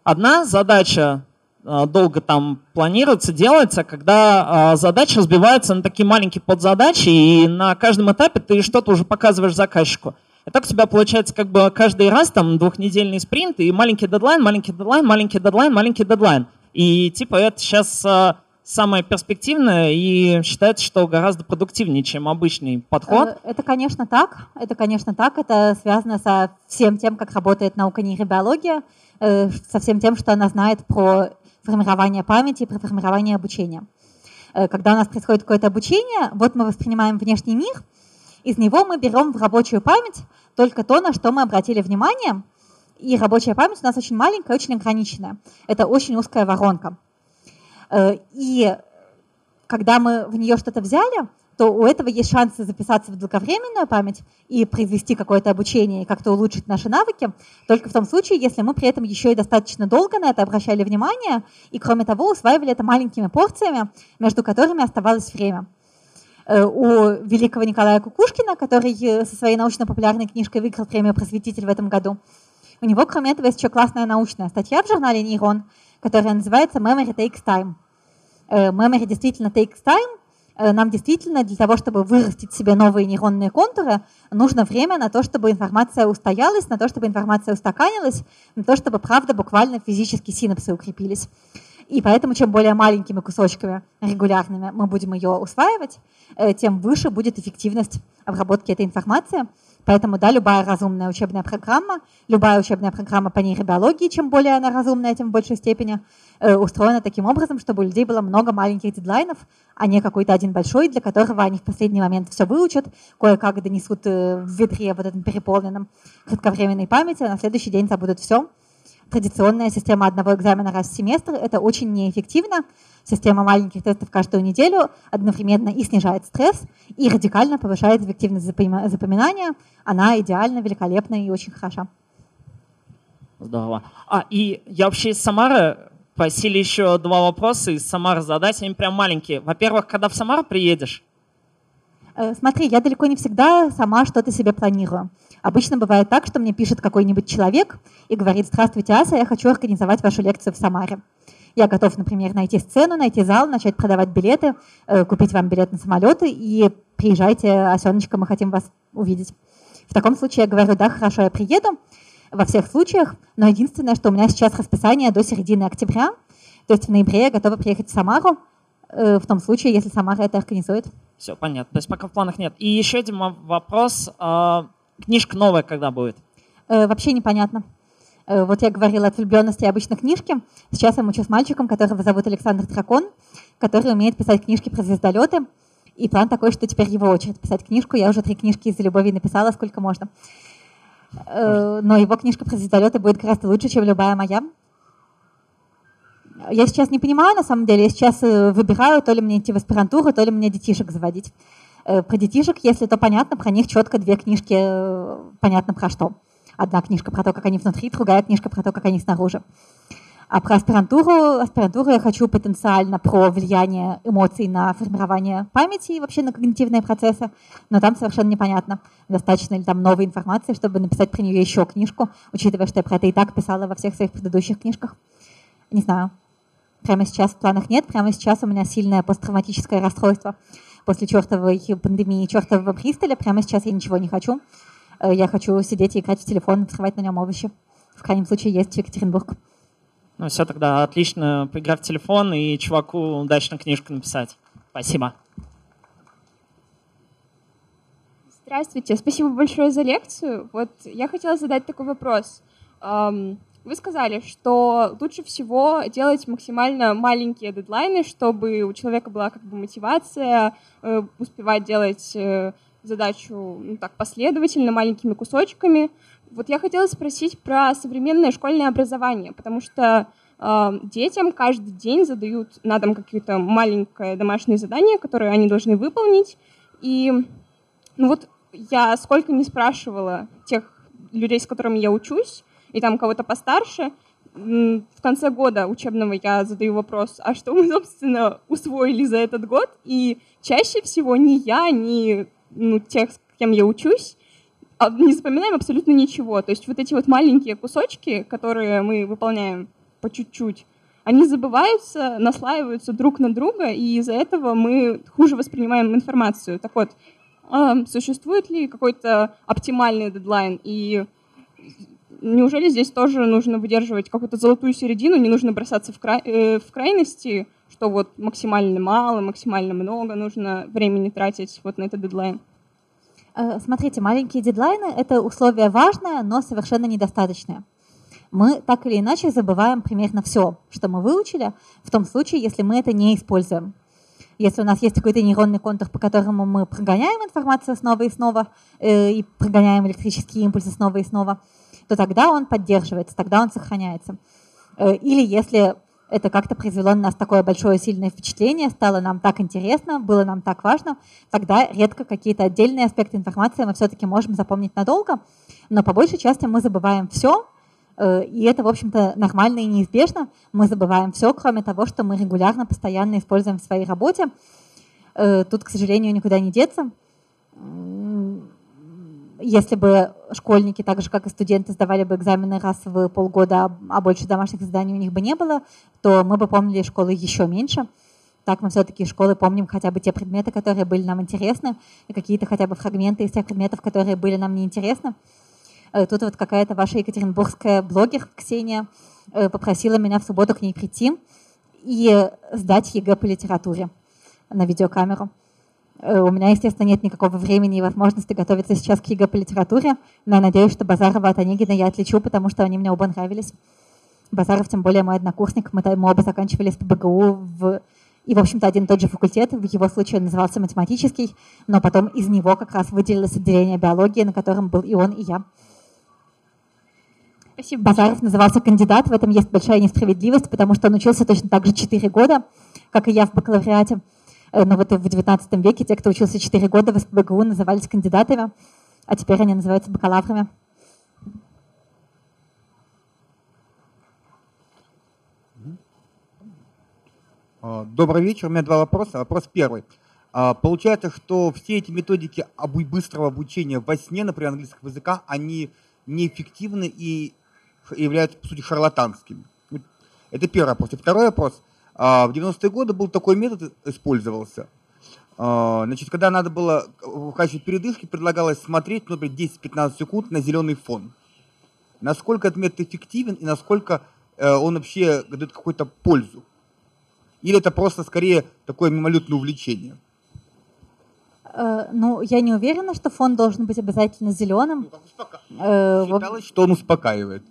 одна задача э, долго там планируется, делается, когда э, задача разбивается на такие маленькие подзадачи, и на каждом этапе ты что-то уже показываешь заказчику. И так у тебя получается как бы каждый раз там двухнедельный спринт, и маленький дедлайн, маленький дедлайн, маленький дедлайн, маленький дедлайн. И типа это сейчас э, самое перспективное и считается, что гораздо продуктивнее, чем обычный подход. Э, это, конечно, так. Это, конечно, так. Это связано со всем тем, как работает наука нейробиология, э, со всем тем, что она знает про формирование памяти, про формирование обучения. Э, когда у нас происходит какое-то обучение, вот мы воспринимаем внешний мир, из него мы берем в рабочую память только то, на что мы обратили внимание, и рабочая память у нас очень маленькая, очень ограниченная. Это очень узкая воронка. Э, и когда мы в нее что-то взяли, то у этого есть шансы записаться в долговременную память и произвести какое-то обучение и как-то улучшить наши навыки, только в том случае, если мы при этом еще и достаточно долго на это обращали внимание и, кроме того, усваивали это маленькими порциями, между которыми оставалось время. Э, у великого Николая Кукушкина, который со своей научно-популярной книжкой выиграл премию «Просветитель» в этом году, у него, кроме этого, есть еще классная научная статья в журнале «Нейрон», которая называется «Memory Takes Time». Э, memory действительно takes time. Э, нам действительно для того, чтобы вырастить себе новые нейронные контуры, нужно время на то, чтобы информация устоялась, на то, чтобы информация устаканилась, на то, чтобы, правда, буквально физически синапсы укрепились. И поэтому, чем более маленькими кусочками регулярными мы будем ее усваивать, э, тем выше будет эффективность обработки этой информации. Поэтому, да, любая разумная учебная программа, любая учебная программа по нейробиологии, чем более она разумная, тем в большей степени, э, устроена таким образом, чтобы у людей было много маленьких дедлайнов, а не какой-то один большой, для которого они в последний момент все выучат, кое-как донесут э, в ведре вот этом переполненном кратковременной памяти, а на следующий день забудут все. Традиционная система одного экзамена раз в семестр – это очень неэффективно, Система маленьких тестов каждую неделю одновременно и снижает стресс, и радикально повышает эффективность запоминания. Она идеально, великолепна и очень хороша. Здорово. А, и я вообще из Самары просили еще два вопроса из Самары задать, они прям маленькие. Во-первых, когда в Самару приедешь? Э, смотри, я далеко не всегда сама что-то себе планирую. Обычно бывает так, что мне пишет какой-нибудь человек и говорит, здравствуйте, Ася, я хочу организовать вашу лекцию в Самаре. Я готов, например, найти сцену, найти зал, начать продавать билеты, э, купить вам билет на самолеты и приезжайте, Асеночка, мы хотим вас увидеть. В таком случае я говорю, да, хорошо, я приеду во всех случаях, но единственное, что у меня сейчас расписание до середины октября, то есть в ноябре я готова приехать в Самару, э, в том случае, если Самара это организует. Все, понятно. То есть пока в планах нет. И еще один вопрос. А, книжка новая когда будет? Э, вообще непонятно. Э, вот я говорила от влюбленности обычно книжки. Сейчас я мучу с мальчиком, которого зовут Александр Дракон, который умеет писать книжки про звездолеты. И план такой, что теперь его очередь писать книжку. Я уже три книжки из-за любови написала, сколько можно. Э, но его книжка про звездолеты будет гораздо лучше, чем любая моя. Я сейчас не понимаю, на самом деле, я сейчас э, выбираю, то ли мне идти в аспирантуру, то ли мне детишек заводить. Про детишек, если то понятно, про них четко две книжки, понятно про что. Одна книжка про то, как они внутри, другая книжка про то, как они снаружи. А про аспирантуру, аспирантуру я хочу потенциально про влияние эмоций на формирование памяти и вообще на когнитивные процессы, но там совершенно непонятно, достаточно ли там новой информации, чтобы написать про нее еще книжку, учитывая, что я про это и так писала во всех своих предыдущих книжках. Не знаю. Прямо сейчас в планах нет, прямо сейчас у меня сильное посттравматическое расстройство после чертовой пандемии, чертового Бристоля, прямо сейчас я ничего не хочу. Э, я хочу сидеть и играть в телефон, открывать на нем овощи. В крайнем случае есть в Екатеринбург. Ну все, тогда отлично поиграть в телефон и чуваку удачно книжку написать. Спасибо. Здравствуйте, спасибо большое за лекцию. Вот я хотела задать такой вопрос. Вы сказали, что лучше всего делать максимально маленькие дедлайны, чтобы у человека была как бы мотивация э, успевать делать э, задачу ну, так последовательно, маленькими кусочками. Вот я хотела спросить про современное школьное образование, потому что э, детям каждый день задают на дом какие-то маленькое домашнее задание, которое они должны выполнить. И ну вот я сколько не спрашивала тех людей, с которыми я учусь, и там кого-то постарше, в конце года учебного я задаю вопрос, а что мы, собственно, усвоили за этот год? И чаще всего ни я, ни ну, тех, с кем я учусь, а, не запоминаем абсолютно ничего. То есть вот эти вот маленькие кусочки, которые мы выполняем по чуть-чуть, они забываются, наслаиваются друг на друга, и из-за этого мы хуже воспринимаем информацию. Так вот, а, существует ли какой-то оптимальный дедлайн? И неужели здесь тоже нужно выдерживать какую-то золотую середину, не нужно бросаться в, край, э, в крайности, что вот максимально мало, максимально много нужно времени тратить вот на этот дедлайн? Э, смотрите, маленькие дедлайны — это условие важное, но совершенно недостаточное. Мы так или иначе забываем примерно все, что мы выучили, в том случае, если мы это не используем. Если у нас есть какой-то нейронный контур, по которому мы прогоняем информацию снова и снова, э, и прогоняем электрические импульсы снова и снова, то тогда он поддерживается, тогда он сохраняется. Э, или если это как-то произвело на нас такое большое сильное впечатление, стало нам так интересно, было нам так важно, тогда редко какие-то отдельные аспекты информации мы все-таки можем запомнить надолго, но по большей части мы забываем все, э, и это, в общем-то, нормально и неизбежно. Мы забываем все, кроме того, что мы регулярно, постоянно используем в своей работе. Э, тут, к сожалению, никуда не деться если бы школьники, так же как и студенты, сдавали бы экзамены раз в полгода, а больше домашних заданий у них бы не было, то мы бы помнили школы еще меньше. Так мы все-таки школы помним хотя бы те предметы, которые были нам интересны, и какие-то хотя бы фрагменты из тех предметов, которые были нам неинтересны. Э, тут вот какая-то ваша екатеринбургская блогер Ксения э, попросила меня в субботу к ней прийти и сдать ЕГЭ по литературе на видеокамеру. Э, у меня, естественно, нет никакого времени и возможности готовиться сейчас к ЕГЭ по литературе, но я надеюсь, что Базарова от Онегина я отличу, потому что они мне оба нравились. Базаров, тем более мой однокурсник, мы, мы оба заканчивали СПбГУ в и, в общем-то, один и тот же факультет, в его случае он назывался математический, но потом из него как раз выделилось отделение биологии, на котором был и он, и я. Спасибо. Базаров назывался кандидат, в этом есть большая несправедливость, потому что он учился точно так же 4 года, как и я в бакалавриате. Э, но вот в XIX веке те, кто учился 4 года в СПБГУ, назывались кандидатами, а теперь они называются бакалаврами. А, добрый вечер. У меня два вопроса. Вопрос первый. А, получается, что все эти методики быстрого обучения во сне, например, английского языка, они неэффективны и являются, по сути, шарлатанскими. Это первый вопрос. И второй вопрос. А, в 90-е годы был такой метод, использовался. А, значит, когда надо было в качестве передышки, предлагалось смотреть, ну, например, 10-15 секунд на зеленый фон. Насколько этот метод эффективен и насколько э, он вообще дает какую-то пользу? Или это просто скорее такое мимолетное увлечение? Э, ну, я не уверена, что фон должен быть обязательно зеленым. Ну, успока... э, Считалось, что он успокаивает.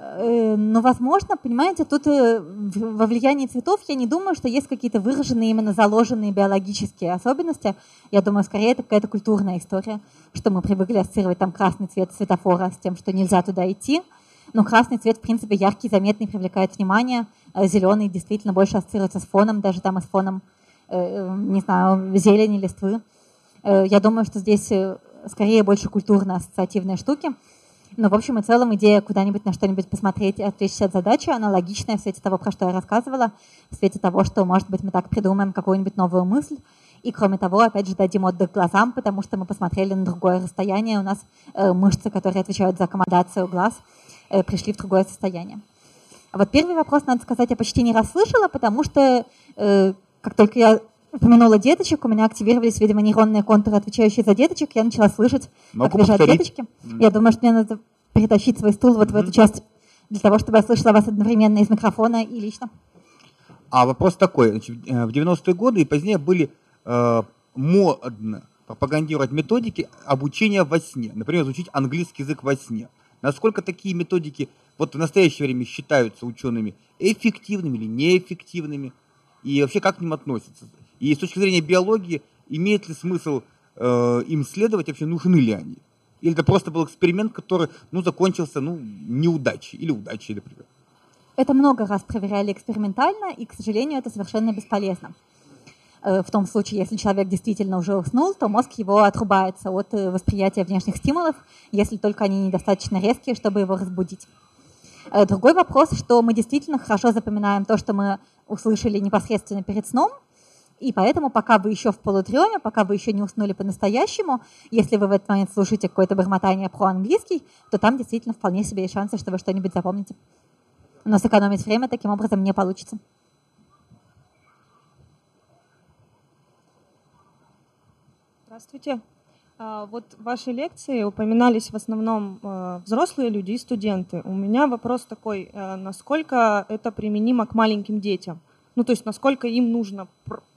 Э, ну, возможно, понимаете, тут э, во влиянии цветов я не думаю, что есть какие-то выраженные, именно заложенные биологические особенности. Я думаю, скорее это какая-то культурная история, что мы привыкли ассоциировать там красный цвет светофора с тем, что нельзя туда идти. Но красный цвет, в принципе, яркий, заметный, привлекает внимание. Зеленый действительно больше ассоциируется с фоном, даже там и с фоном не знаю, зелени, листвы. Я думаю, что здесь скорее больше культурно-ассоциативные штуки. Но в общем и целом идея куда-нибудь на что-нибудь посмотреть и отвлечься от задачи, она логичная в свете того, про что я рассказывала, в свете того, что, может быть, мы так придумаем какую-нибудь новую мысль. И кроме того, опять же, дадим отдых глазам, потому что мы посмотрели на другое расстояние. У нас мышцы, которые отвечают за аккомодацию глаз, пришли в другое состояние. А вот первый вопрос, надо сказать, я почти не расслышала, потому что как только я упомянула деточек, у меня активировались, видимо, нейронные контуры, отвечающие за деточек, я начала слышать, Могу как лежат деточки. Mm. Я думаю, что мне надо перетащить свой стул вот mm. в эту часть, для того, чтобы я слышала вас одновременно из микрофона и лично. А вопрос такой. Значит, э, в 90-е годы и позднее были э, модно пропагандировать методики обучения во сне. Например, изучить английский язык во сне. Насколько такие методики вот в настоящее время считаются учеными эффективными или неэффективными? и вообще как к ним относятся. И с точки зрения биологии, имеет ли смысл э, им следовать, вообще нужны ли они? Или это просто был эксперимент, который ну, закончился ну, неудачей или удачей, например? Это много раз проверяли экспериментально, и, к сожалению, это совершенно бесполезно. Э, в том случае, если человек действительно уже уснул, то мозг его отрубается от э, восприятия внешних стимулов, если только они недостаточно резкие, чтобы его разбудить. Э, другой вопрос, что мы действительно хорошо запоминаем то, что мы услышали непосредственно перед сном, и поэтому, пока вы еще в полудреме, пока вы еще не уснули по-настоящему, если вы в этот момент слушаете какое-то бормотание про английский, то там действительно вполне себе есть шансы, что вы что-нибудь запомните. Но сэкономить время таким образом не получится. Здравствуйте. А, вот в вашей лекции упоминались в основном э, взрослые люди и студенты. У меня вопрос такой, э, насколько это применимо к маленьким детям? Ну, то есть, насколько им нужно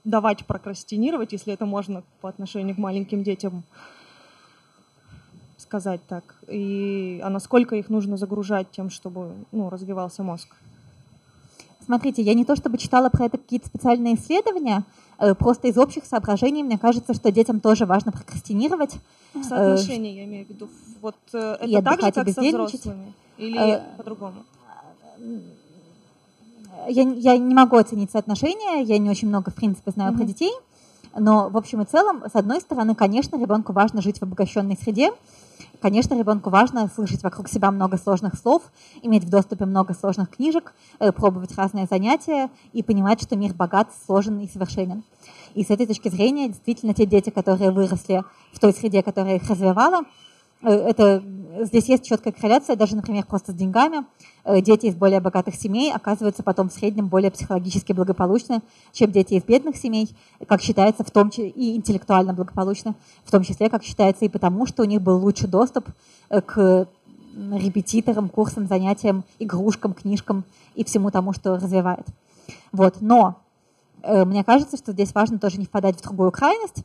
давать прокрастинировать, если это можно по отношению к маленьким детям сказать так, и, а насколько их нужно загружать тем, чтобы ну, развивался мозг? Смотрите, я не то чтобы читала про это какие-то специальные исследования, э, просто из общих соображений мне кажется, что детям тоже важно прокрастинировать. В соотношении, я имею в виду. Вот э, это так же, как со взрослыми? Или э, по-другому? Я, я не могу оценить соотношение, я не очень много, в принципе, знаю mm-hmm. про детей, но в общем и целом, с одной стороны, конечно, ребенку важно жить в обогащенной среде, Конечно, ребенку важно слышать вокруг себя много сложных слов, иметь в доступе много сложных книжек, э, пробовать разные занятия и понимать, что мир богат, сложен и совершенен. И с этой точки зрения, действительно, те дети, которые выросли в той среде, которая их развивала, это, здесь есть четкая корреляция, даже, например, просто с деньгами. Э, дети из более богатых семей оказываются потом в среднем более психологически благополучны, чем дети из бедных семей, как считается, в том числе и интеллектуально благополучны, в том числе, как считается, и потому, что у них был лучший доступ э, к репетиторам, курсам, занятиям, игрушкам, книжкам и всему тому, что развивает. Вот. Но мне кажется, что здесь важно тоже не впадать в другую крайность.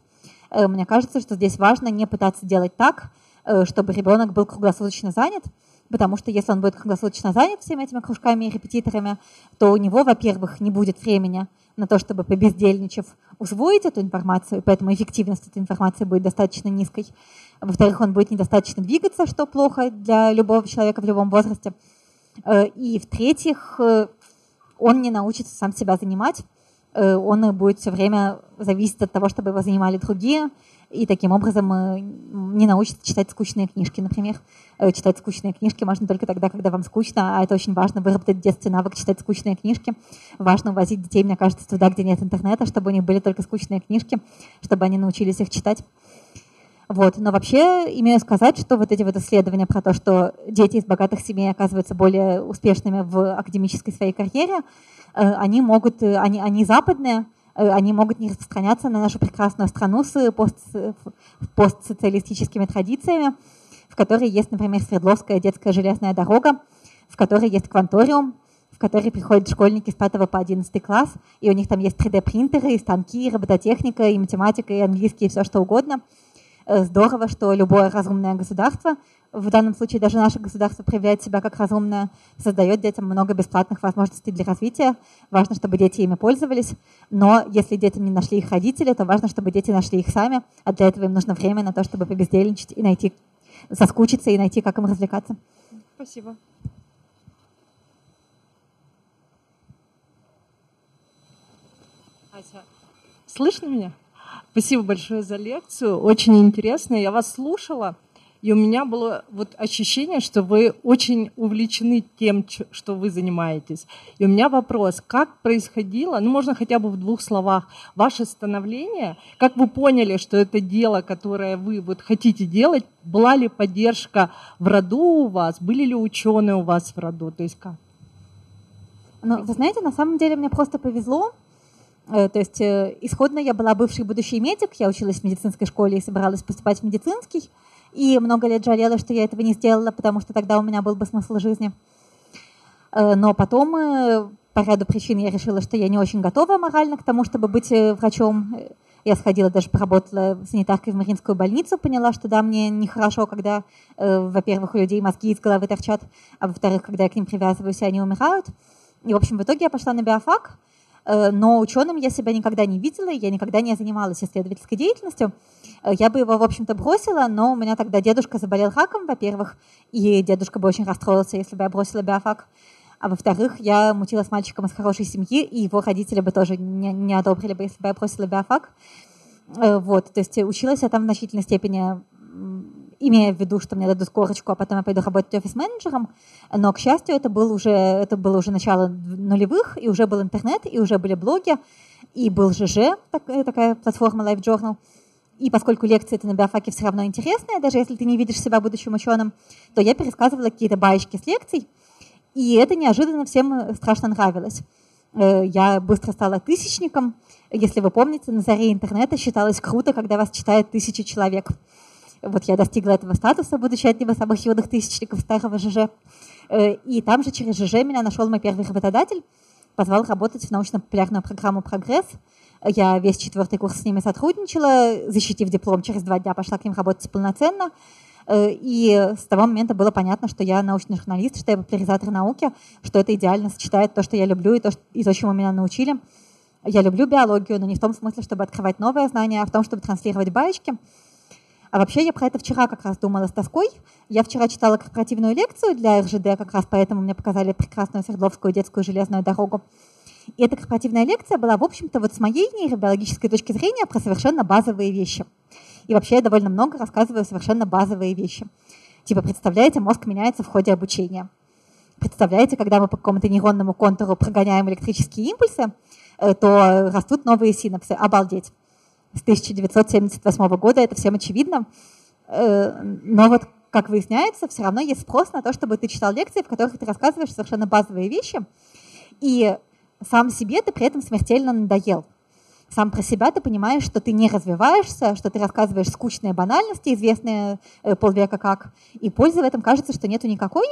Мне кажется, что здесь важно не пытаться делать так, Э, чтобы ребенок был круглосуточно занят, потому что если он будет круглосуточно занят всеми этими кружками и репетиторами, то у него, во-первых, не будет времени на то, чтобы побездельничав усвоить эту информацию, поэтому эффективность этой информации будет достаточно низкой. Во-вторых, он будет недостаточно двигаться, что плохо для любого человека в любом возрасте. Э, и в-третьих, э, он не научится сам себя занимать, он будет все время зависеть от того, чтобы его занимали другие, и таким образом э, не научится читать скучные книжки, например. Э, читать скучные книжки можно только тогда, когда вам скучно, а это очень важно, выработать в детстве навык читать скучные книжки. Важно увозить детей, мне кажется, туда, где нет интернета, чтобы у них были только скучные книжки, чтобы они научились их читать. Вот. Но вообще имею сказать, что вот эти вот исследования про то, что дети из богатых семей оказываются более успешными в академической своей карьере, э, они могут, они, они западные, они могут не распространяться на нашу прекрасную страну с пост, постсоциалистическими традициями, в которой есть, например, Свердловская детская железная дорога, в которой есть кванториум, в который приходят школьники с 5 по 11 класс, и у них там есть 3D-принтеры, и станки, и робототехника, и математика, и английский, и все что угодно. Э, здорово, что любое разумное государство в данном случае даже наше государство проявляет себя как разумное, создает детям много бесплатных возможностей для развития. Важно, чтобы дети ими пользовались, но если дети не нашли их родители, то важно, чтобы дети нашли их сами, а для этого им нужно время на то, чтобы побездельничать и найти, соскучиться и найти, как им развлекаться. Спасибо. Слышно меня? Спасибо большое за лекцию, очень интересно. Я вас слушала, и у меня было вот ощущение, что вы очень увлечены тем, что вы занимаетесь. И у меня вопрос, как происходило, ну можно хотя бы в двух словах, ваше становление, как вы поняли, что это дело, которое вы вот хотите делать, была ли поддержка в роду у вас, были ли ученые у вас в роду, то есть как? Ну, вы знаете, на самом деле мне просто повезло, то есть э, исходно я была бывший будущий медик, я училась в медицинской школе и собиралась поступать в медицинский и много лет жалела, что я этого не сделала, потому что тогда у меня был бы смысл жизни. Э, но потом э, по ряду причин я решила, что я не очень готова морально к тому, чтобы быть э, врачом. Я сходила, даже поработала санитаркой в Мариинскую больницу, поняла, что да, мне нехорошо, когда, во-первых, у людей мозги из головы торчат, а во-вторых, когда я к ним привязываюсь, они умирают. И, в общем, в итоге я пошла на биофак, Э, но ученым я себя никогда не видела, я никогда не занималась исследовательской деятельностью. Э, я бы его, в общем-то, бросила, но у меня тогда дедушка заболел раком, во-первых, и дедушка бы очень расстроился, если бы я бросила биофак. А во-вторых, я мутила с мальчиком из хорошей семьи, и его родители бы тоже не, не одобрили бы, если бы я бросила биофак. Э, вот, то есть училась я там в значительной степени имея в виду, что мне дадут корочку, а потом я пойду работать офис-менеджером. Но, к счастью, это, был уже, это было уже начало нулевых, и уже был интернет, и уже были блоги, и был ЖЖ, такая, такая платформа Life Journal. И поскольку лекции это на биофаке все равно интересные, даже если ты не видишь себя будущим ученым, то я пересказывала какие-то баечки с лекций, и это неожиданно всем страшно нравилось. Э, я быстро стала тысячником. Если вы помните, на заре интернета считалось круто, когда вас читает тысяча человек. Вот я достигла этого статуса, будучи одним из самых юных тысячников старого ЖЖ. Э, и там же через ЖЖ меня нашел мой первый работодатель, позвал работать в научно-популярную программу «Прогресс». Я весь четвертый курс с ними сотрудничала, защитив диплом, через два дня пошла к ним работать полноценно. Э, и с того момента было понятно, что я научный журналист, что я популяризатор науки, что это идеально сочетает то, что я люблю, и то, и то чему меня научили. Я люблю биологию, но не в том смысле, чтобы открывать новые знания, а в том, чтобы транслировать баечки. А вообще я про это вчера как раз думала с тоской. Я вчера читала корпоративную лекцию для РЖД, как раз поэтому мне показали прекрасную Свердловскую детскую железную дорогу. И эта корпоративная лекция была, в общем-то, вот с моей нейробиологической точки зрения про совершенно базовые вещи. И вообще я довольно много рассказываю совершенно базовые вещи. Типа, представляете, мозг меняется в ходе обучения. Представляете, когда мы по какому-то нейронному контуру прогоняем электрические импульсы, э, то растут новые синапсы. Обалдеть с 1978 года, это всем очевидно. Э, но вот, как выясняется, все равно есть спрос на то, чтобы ты читал лекции, в которых ты рассказываешь совершенно базовые вещи, и сам себе ты при этом смертельно надоел. Сам про себя ты понимаешь, что ты не развиваешься, что ты рассказываешь скучные банальности, известные э, полвека как, и пользы в этом кажется, что нету никакой,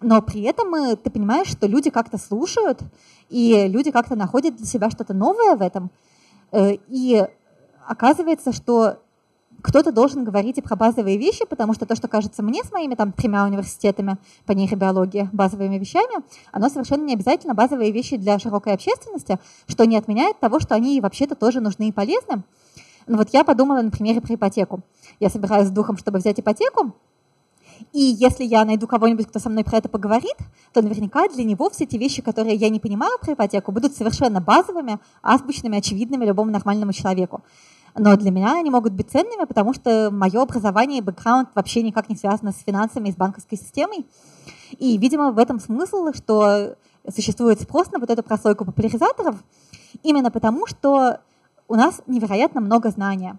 но при этом э, ты понимаешь, что люди как-то слушают, и люди как-то находят для себя что-то новое в этом. И оказывается, что кто-то должен говорить и про базовые вещи, потому что то, что кажется мне с моими там тремя университетами по нейробиологии базовыми вещами, оно совершенно не обязательно базовые вещи для широкой общественности, что не отменяет того, что они вообще-то тоже нужны и полезны. Ну вот я подумала на примере про ипотеку. Я собираюсь с духом, чтобы взять ипотеку, и если я найду кого-нибудь, кто со мной про это поговорит, то наверняка для него все те вещи, которые я не понимаю про ипотеку, будут совершенно базовыми, азбучными, очевидными любому нормальному человеку. Но для меня они могут быть ценными, потому что мое образование и бэкграунд вообще никак не связано с финансами и с банковской системой. И, видимо, в этом смысл, что существует спрос на вот эту прослойку популяризаторов, именно потому, что у нас невероятно много знания.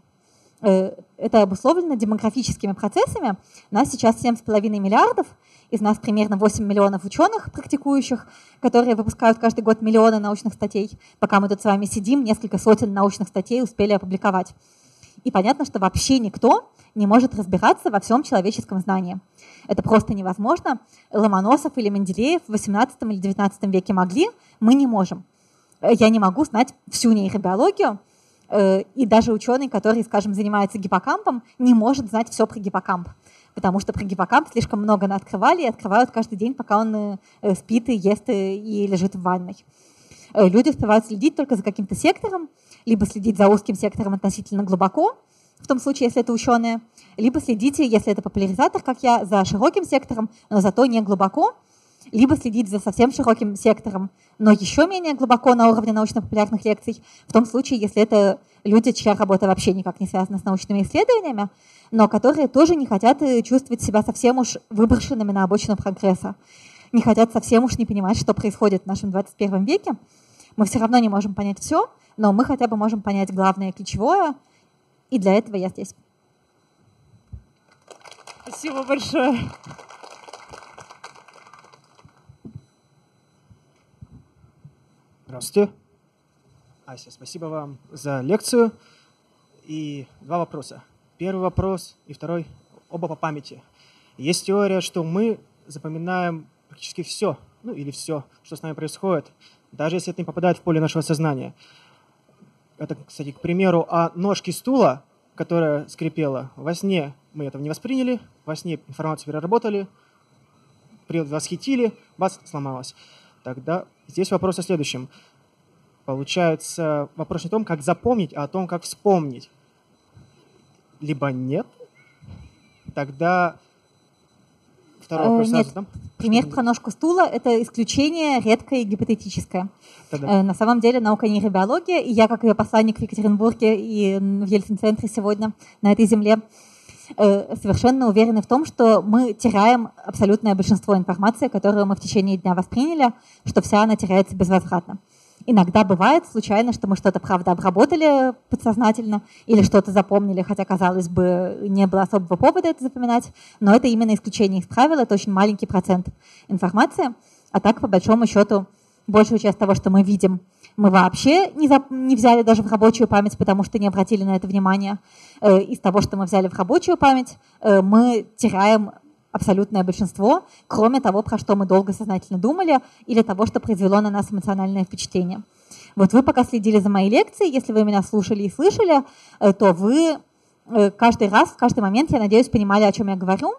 Э, это обусловлено демографическими процессами. У нас сейчас 7,5 миллиардов, из нас примерно 8 миллионов ученых практикующих, которые выпускают каждый год миллионы научных статей. Пока мы тут с вами сидим, несколько сотен научных статей успели опубликовать. И понятно, что вообще никто не может разбираться во всем человеческом знании. Это просто невозможно. Ломоносов или Менделеев в 18 или 19 веке могли, мы не можем. Я не могу знать всю нейробиологию, э, и даже ученый, который, скажем, занимается гиппокампом, не может знать все про гиппокамп потому что про гиппокамп слишком много открывали и открывают каждый день, пока он э, спит и ест э, и лежит в ванной. Э, люди успевают следить только за каким-то сектором, либо следить за узким сектором относительно глубоко, в том случае, если это ученые, либо следите, если это популяризатор, как я, за широким сектором, но зато не глубоко, либо следить за совсем широким сектором, но еще менее глубоко на уровне научно-популярных лекций, в том случае, если это люди, чья работа вообще никак не связана с научными исследованиями, но которые тоже не хотят э, чувствовать себя совсем уж выброшенными на обочину прогресса, не хотят совсем уж не понимать, что происходит в нашем 21 веке. Мы все равно не можем понять все, но мы хотя бы можем понять главное ключевое, и для этого я здесь. Спасибо большое. Здравствуйте. Ася, спасибо вам за лекцию. И два вопроса. Первый вопрос и второй оба по памяти. Есть теория, что мы запоминаем практически все, ну или все, что с нами происходит, даже если это не попадает в поле нашего сознания. Это, кстати, к примеру, о ножке стула, которая скрипела. Во сне мы этого не восприняли, во сне информацию переработали, восхитили, бац, сломалась. Тогда здесь вопрос о следующем. Получается, вопрос не о том, как запомнить, а о том, как вспомнить. Либо нет, тогда второй вопрос э, нет. задам. Пример про ножку стула – это исключение редкое и гипотетическое. Да-да. Э, на самом деле наука нейробиология, и я, как ее посланник в Екатеринбурге и в Ельцин-центре сегодня на этой земле, э, совершенно уверены в том, что мы теряем абсолютное большинство информации, которую мы в течение дня восприняли, что вся она теряется безвозвратно. Иногда бывает случайно, что мы что-то, правда, обработали подсознательно или что-то запомнили, хотя, казалось бы, не было особого повода это запоминать, но это именно исключение из правил, это очень маленький процент информации. А так, по большому счету, большую часть того, что мы видим, мы вообще не, за, не взяли даже в рабочую память, потому что не обратили на это внимания. Э, из того, что мы взяли в рабочую память, э, мы теряем абсолютное большинство, кроме того, про что мы долго сознательно думали, или того, что произвело на нас эмоциональное впечатление. Вот вы пока следили за моей лекцией, если вы меня слушали и слышали, э, то вы э, каждый раз, в каждый момент, я надеюсь, понимали, о чем я говорю.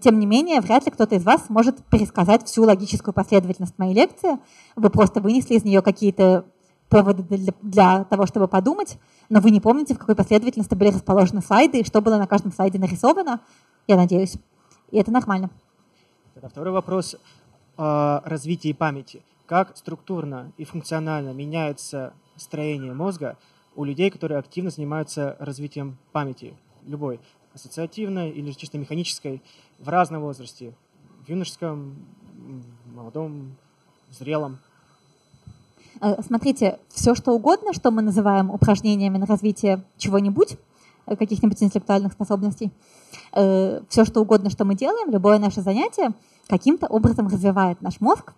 Тем не менее, вряд ли кто-то из вас может пересказать всю логическую последовательность моей лекции. Вы просто вынесли из нее какие-то поводы для, для того, чтобы подумать, но вы не помните, в какой последовательности были расположены слайды и что было на каждом слайде нарисовано, я надеюсь. И это нормально. Тогда второй вопрос о развитии памяти. Как структурно и функционально меняется строение мозга у людей, которые активно занимаются развитием памяти, любой, ассоциативной или чисто механической, в разном возрасте, в юношеском, молодом, зрелом? Э, смотрите, все что угодно, что мы называем упражнениями на развитие чего-нибудь, каких-нибудь интеллектуальных способностей, Э, все, что угодно, что мы делаем, любое наше занятие каким-то образом развивает наш мозг,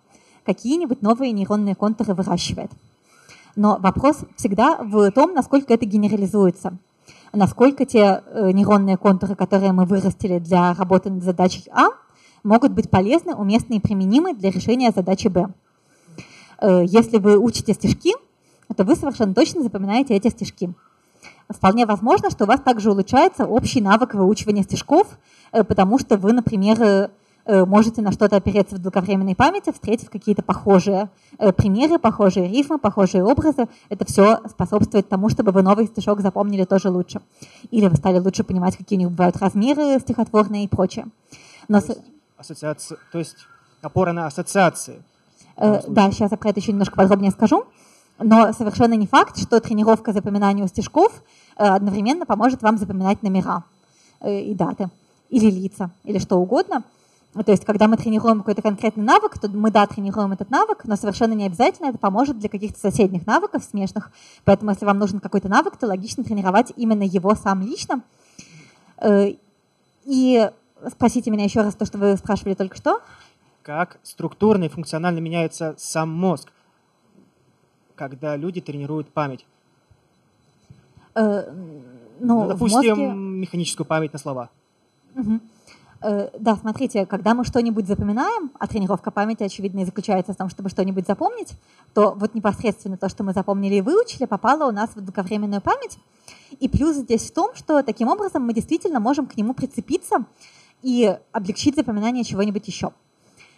какие-нибудь новые нейронные контуры выращивает. Но вопрос всегда в том, насколько это генерализуется, насколько те э, нейронные контуры, которые мы вырастили для работы над задачей А, могут быть полезны, уместны и применимы для решения задачи Б. Э, если вы учите стишки, то вы совершенно точно запоминаете эти стишки вполне возможно, что у вас также улучшается общий навык выучивания стишков, э, потому что вы, например, э, э, можете на что-то опереться в долговременной памяти, встретив какие-то похожие примеры, похожие рифмы, похожие образы. Это все способствует тому, чтобы вы новый стишок запомнили тоже лучше. Или вы стали лучше понимать, какие у них бывают размеры стихотворные и прочее. Но... То, есть, ассоциация, то есть опора на ассоциации. да, сейчас я про это еще немножко подробнее скажу. Но совершенно не факт, что тренировка запоминания стишков э, одновременно поможет вам запоминать номера э, и даты, или лица, или что угодно. То есть, когда мы тренируем какой-то конкретный навык, то мы, да, тренируем этот навык, но совершенно не обязательно это поможет для каких-то соседних навыков смежных. Поэтому, если вам нужен какой-то навык, то логично тренировать именно его сам лично. Э, и спросите меня еще раз то, что вы спрашивали только что. Как структурно и функционально меняется сам мозг, когда люди тренируют память? Э, ну, допустим, мозге... механическую память на слова. Угу. Э, да, смотрите, когда мы что-нибудь запоминаем, а тренировка памяти, очевидно, и заключается в том, чтобы что-нибудь запомнить, то вот непосредственно то, что мы запомнили и выучили, попало у нас в долговременную память. И плюс здесь в том, что таким образом мы действительно можем к нему прицепиться и облегчить запоминание чего-нибудь еще.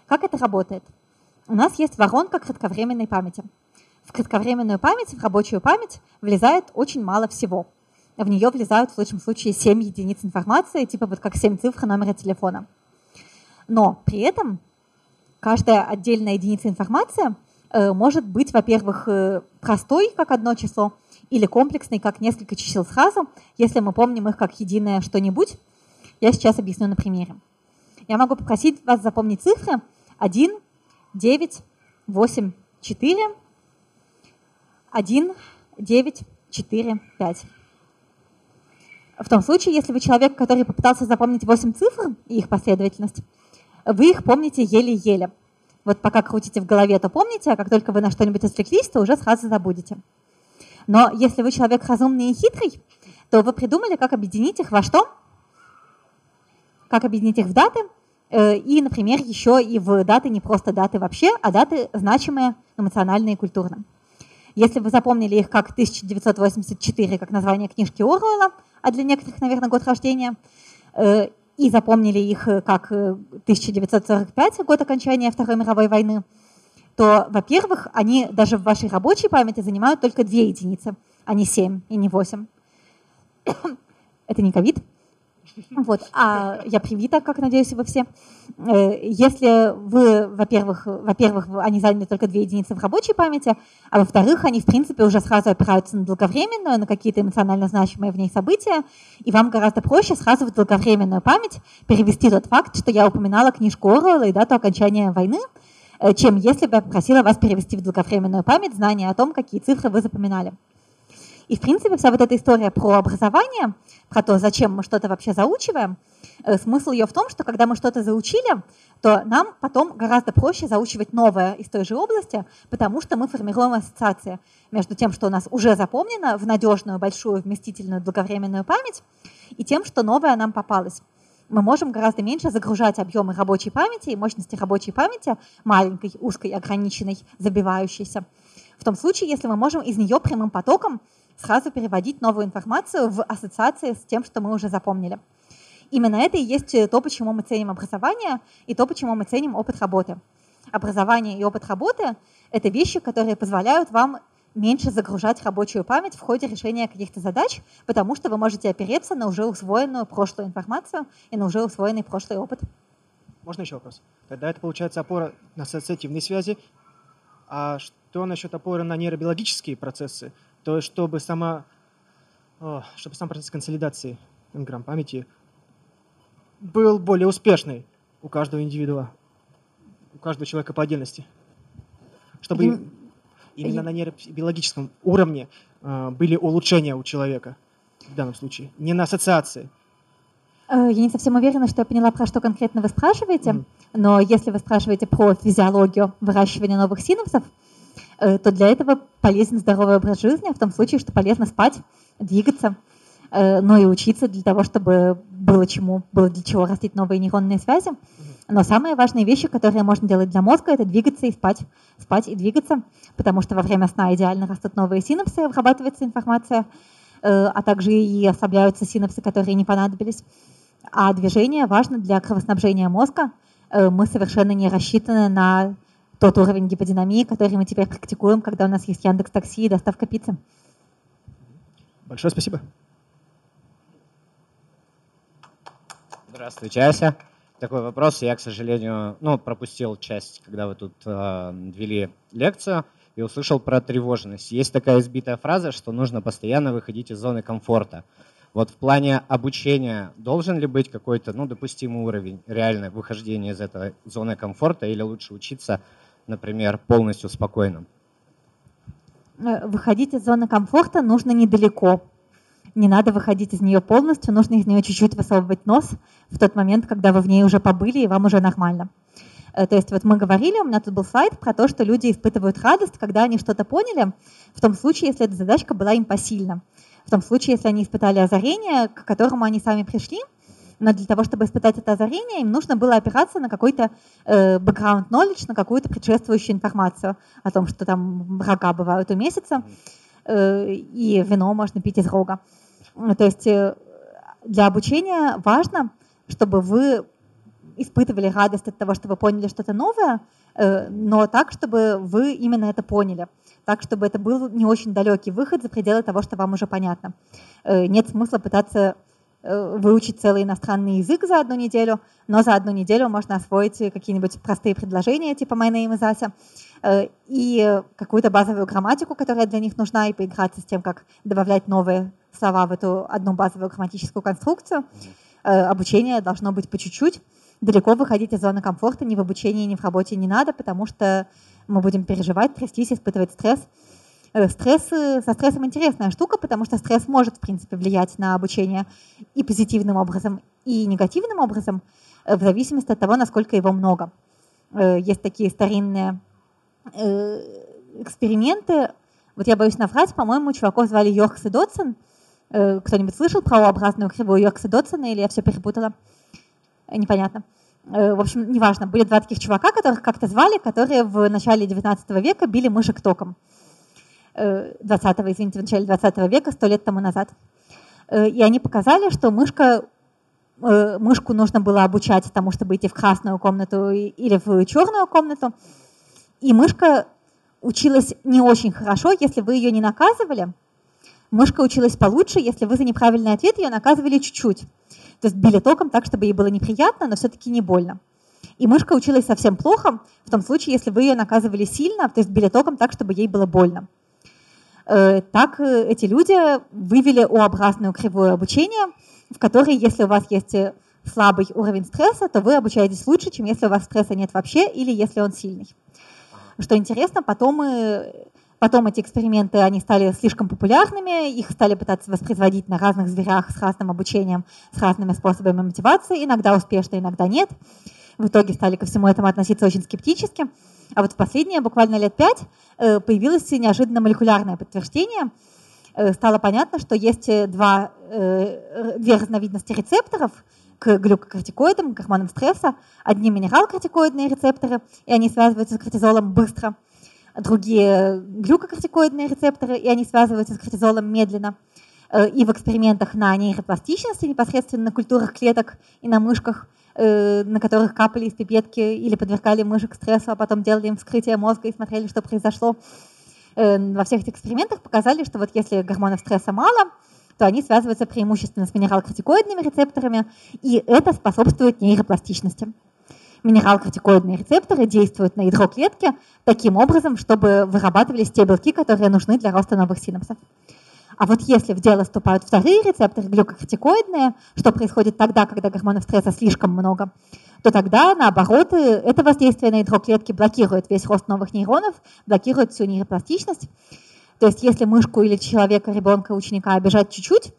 Как это работает? У нас есть воронка кратковременной памяти. В кратковременную память, в рабочую память влезает очень мало всего – в нее влезают в лучшем случае 7 единиц информации, типа вот как 7 цифр номера телефона. Но при этом каждая отдельная единица информации э, может быть, во-первых, э, простой, как одно число, или комплексной, как несколько чисел сразу, если мы помним их как единое что-нибудь. Я сейчас объясню на примере. Я могу попросить вас запомнить цифры 1, 9, 8, 4, 1, 9, 4, 5. В том случае, если вы человек, который попытался запомнить 8 цифр и их последовательность, вы их помните еле-еле. Вот пока крутите в голове, то помните, а как только вы на что-нибудь отвлеклись, то уже сразу забудете. Но если вы человек разумный и хитрый, то вы придумали, как объединить их во что? Как объединить их в даты, э, и, например, еще и в даты не просто даты вообще, а даты значимые эмоционально и культурно. Если вы запомнили их как 1984, как название книжки Оруэлла, а для некоторых, наверное, год рождения, э, и запомнили их э, как 1945, э, год окончания Второй мировой войны, то, во-первых, они даже в вашей рабочей памяти занимают только две единицы, а не семь и не восемь. Это не ковид, вот. А я привита, как надеюсь, вы все. Э, если вы, во-первых, во-первых, они заняли только две единицы в рабочей памяти, а во-вторых, они, в принципе, уже сразу опираются на долговременную, на какие-то эмоционально значимые в ней события, и вам гораздо проще сразу в долговременную память перевести тот факт, что я упоминала книжку Оруэлла и дату окончания войны, э, чем если бы я попросила вас перевести в долговременную память знания о том, какие цифры вы запоминали. И, в принципе, вся вот эта история про образование, про то, зачем мы что-то вообще заучиваем, э, смысл ее в том, что когда мы что-то заучили, то нам потом гораздо проще заучивать новое из той же области, потому что мы формируем ассоциации между тем, что у нас уже запомнено в надежную, большую, вместительную, долговременную память, и тем, что новое нам попалось мы можем гораздо меньше загружать объемы рабочей памяти и мощности рабочей памяти, маленькой, узкой, ограниченной, забивающейся. В том случае, если мы можем из нее прямым потоком сразу переводить новую информацию в ассоциации с тем, что мы уже запомнили. Именно это и есть то, почему мы ценим образование, и то, почему мы ценим опыт работы. Образование и опыт работы – это вещи, которые позволяют вам меньше загружать рабочую память в ходе решения каких-то задач, потому что вы можете опереться на уже усвоенную прошлую информацию и на уже усвоенный прошлый опыт. Можно еще вопрос? Тогда это получается опора на ассоциативные связи. А что насчет опоры на нейробиологические процессы? То чтобы сама, чтобы сам процесс консолидации энграмм памяти был более успешный у каждого индивидуума, у каждого человека по отдельности. Чтобы mm. именно на нейробиологическом уровне э, были улучшения у человека в данном случае, не на ассоциации. Э, я не совсем уверена, что я поняла, про что конкретно вы спрашиваете, mm. но если вы спрашиваете про физиологию выращивания новых синапсов, то для этого полезен здоровый образ жизни, в том случае, что полезно спать, двигаться, э, но и учиться для того, чтобы было чему, было для чего растить новые нейронные связи. Но самые важные вещи, которые можно делать для мозга, это двигаться и спать, спать и двигаться, потому что во время сна идеально растут новые синапсы, обрабатывается информация, э, а также и ослабляются синапсы, которые не понадобились. А движение важно для кровоснабжения мозга. Мы совершенно не рассчитаны на тот уровень гиподинамии, который мы теперь практикуем, когда у нас есть Яндекс Такси и доставка пиццы. Большое спасибо. Здравствуйте, Ася. Такой вопрос. Я, к сожалению, ну, пропустил часть, когда вы тут э, вели лекцию. и услышал про тревожность. Есть такая избитая фраза, что нужно постоянно выходить из зоны комфорта. Вот в плане обучения должен ли быть какой-то, ну, допустимый уровень реально выхождения из этой зоны комфорта или лучше учиться, например, полностью спокойным? Э, выходить из зоны комфорта нужно недалеко. Не надо выходить из нее полностью, нужно из нее чуть-чуть высовывать нос в тот момент, когда вы в ней уже побыли и вам уже нормально. Э, то есть вот мы говорили, у меня тут был слайд про то, что люди испытывают радость, когда они что-то поняли, в том случае, если эта задачка была им посильна. В том случае, если они испытали озарение, к которому они сами пришли, но для того, чтобы испытать это озарение, им нужно было опираться на какой-то э, background knowledge, на какую-то предшествующую информацию о том, что там рога бывают у месяца, э, и вино можно пить из рога. То есть э, для обучения важно, чтобы вы испытывали радость от того, что вы поняли что-то новое, но так, чтобы вы именно это поняли. Так, чтобы это был не очень далекий выход за пределы того, что вам уже понятно. Нет смысла пытаться выучить целый иностранный язык за одну неделю, но за одну неделю можно освоить какие-нибудь простые предложения, типа «My name is Ася», и какую-то базовую грамматику, которая для них нужна, и поиграться с тем, как добавлять новые слова в эту одну базовую грамматическую конструкцию. Обучение должно быть по чуть-чуть, далеко выходить из зоны комфорта ни в обучении, ни в работе не надо, потому что мы будем переживать, трястись, испытывать стресс. Э, стресс, со стрессом интересная штука, потому что стресс может, в принципе, влиять на обучение и позитивным образом, и негативным образом, э, в зависимости от того, насколько его много. Э, есть такие старинные эксперименты. Вот я боюсь наврать, по-моему, чуваков звали Йоркс и Додсон. Кто-нибудь слышал про O-образную кривую Йоркса Додсона, или я все перепутала? непонятно. Э, в общем, неважно, были два таких чувака, которых как-то звали, которые в начале 19 века били мышек током. 20 э, извините, в начале 20 века, сто лет тому назад. Э, и они показали, что мышка, мышку нужно было обучать тому, чтобы идти в красную комнату или в черную комнату. И мышка училась не очень хорошо, если вы ее не наказывали. Мышка училась получше, если вы за неправильный ответ ее наказывали чуть-чуть. То есть били током так, чтобы ей было неприятно, но все-таки не больно. И мышка училась совсем плохо в том случае, если вы ее наказывали сильно, то есть били током так, чтобы ей было больно. Э, так э, эти люди вывели О-образную кривую обучения, в которой, если у вас есть э, слабый уровень стресса, то вы обучаетесь лучше, чем если у вас стресса нет вообще или если он сильный. Что интересно, потом Потом эти эксперименты, они стали слишком популярными, их стали пытаться воспроизводить на разных зверях с разным обучением, с разными способами мотивации, иногда успешно, иногда нет. В итоге стали ко всему этому относиться очень скептически. А вот в последние буквально лет пять э, появилось неожиданно молекулярное подтверждение. Э, стало понятно, что есть два, э, две разновидности рецепторов к глюкокортикоидам, к гормонам стресса. Одни минерал-кортикоидные рецепторы, и они связываются с кортизолом быстро – другие глюкокортикоидные рецепторы, и они связываются с кортизолом медленно. И в экспериментах на нейропластичности, непосредственно на культурах клеток и на мышках, э, на которых капали из пипетки или подвергали мышек стрессу, а потом делали им вскрытие мозга и смотрели, что произошло. Э, во всех этих экспериментах показали, что вот если гормонов стресса мало, то они связываются преимущественно с минерал-кортикоидными рецепторами, и это способствует нейропластичности минерал-кортикоидные рецепторы действуют на ядро клетки таким образом, чтобы вырабатывались те белки, которые нужны для роста новых синапсов. А вот если в дело вступают вторые рецепторы, глюкокортикоидные, что происходит тогда, когда гормонов стресса слишком много, то тогда, наоборот, это воздействие на ядро клетки блокирует весь рост новых нейронов, блокирует всю нейропластичность. То есть если мышку или человека, ребенка, ученика обижать чуть-чуть,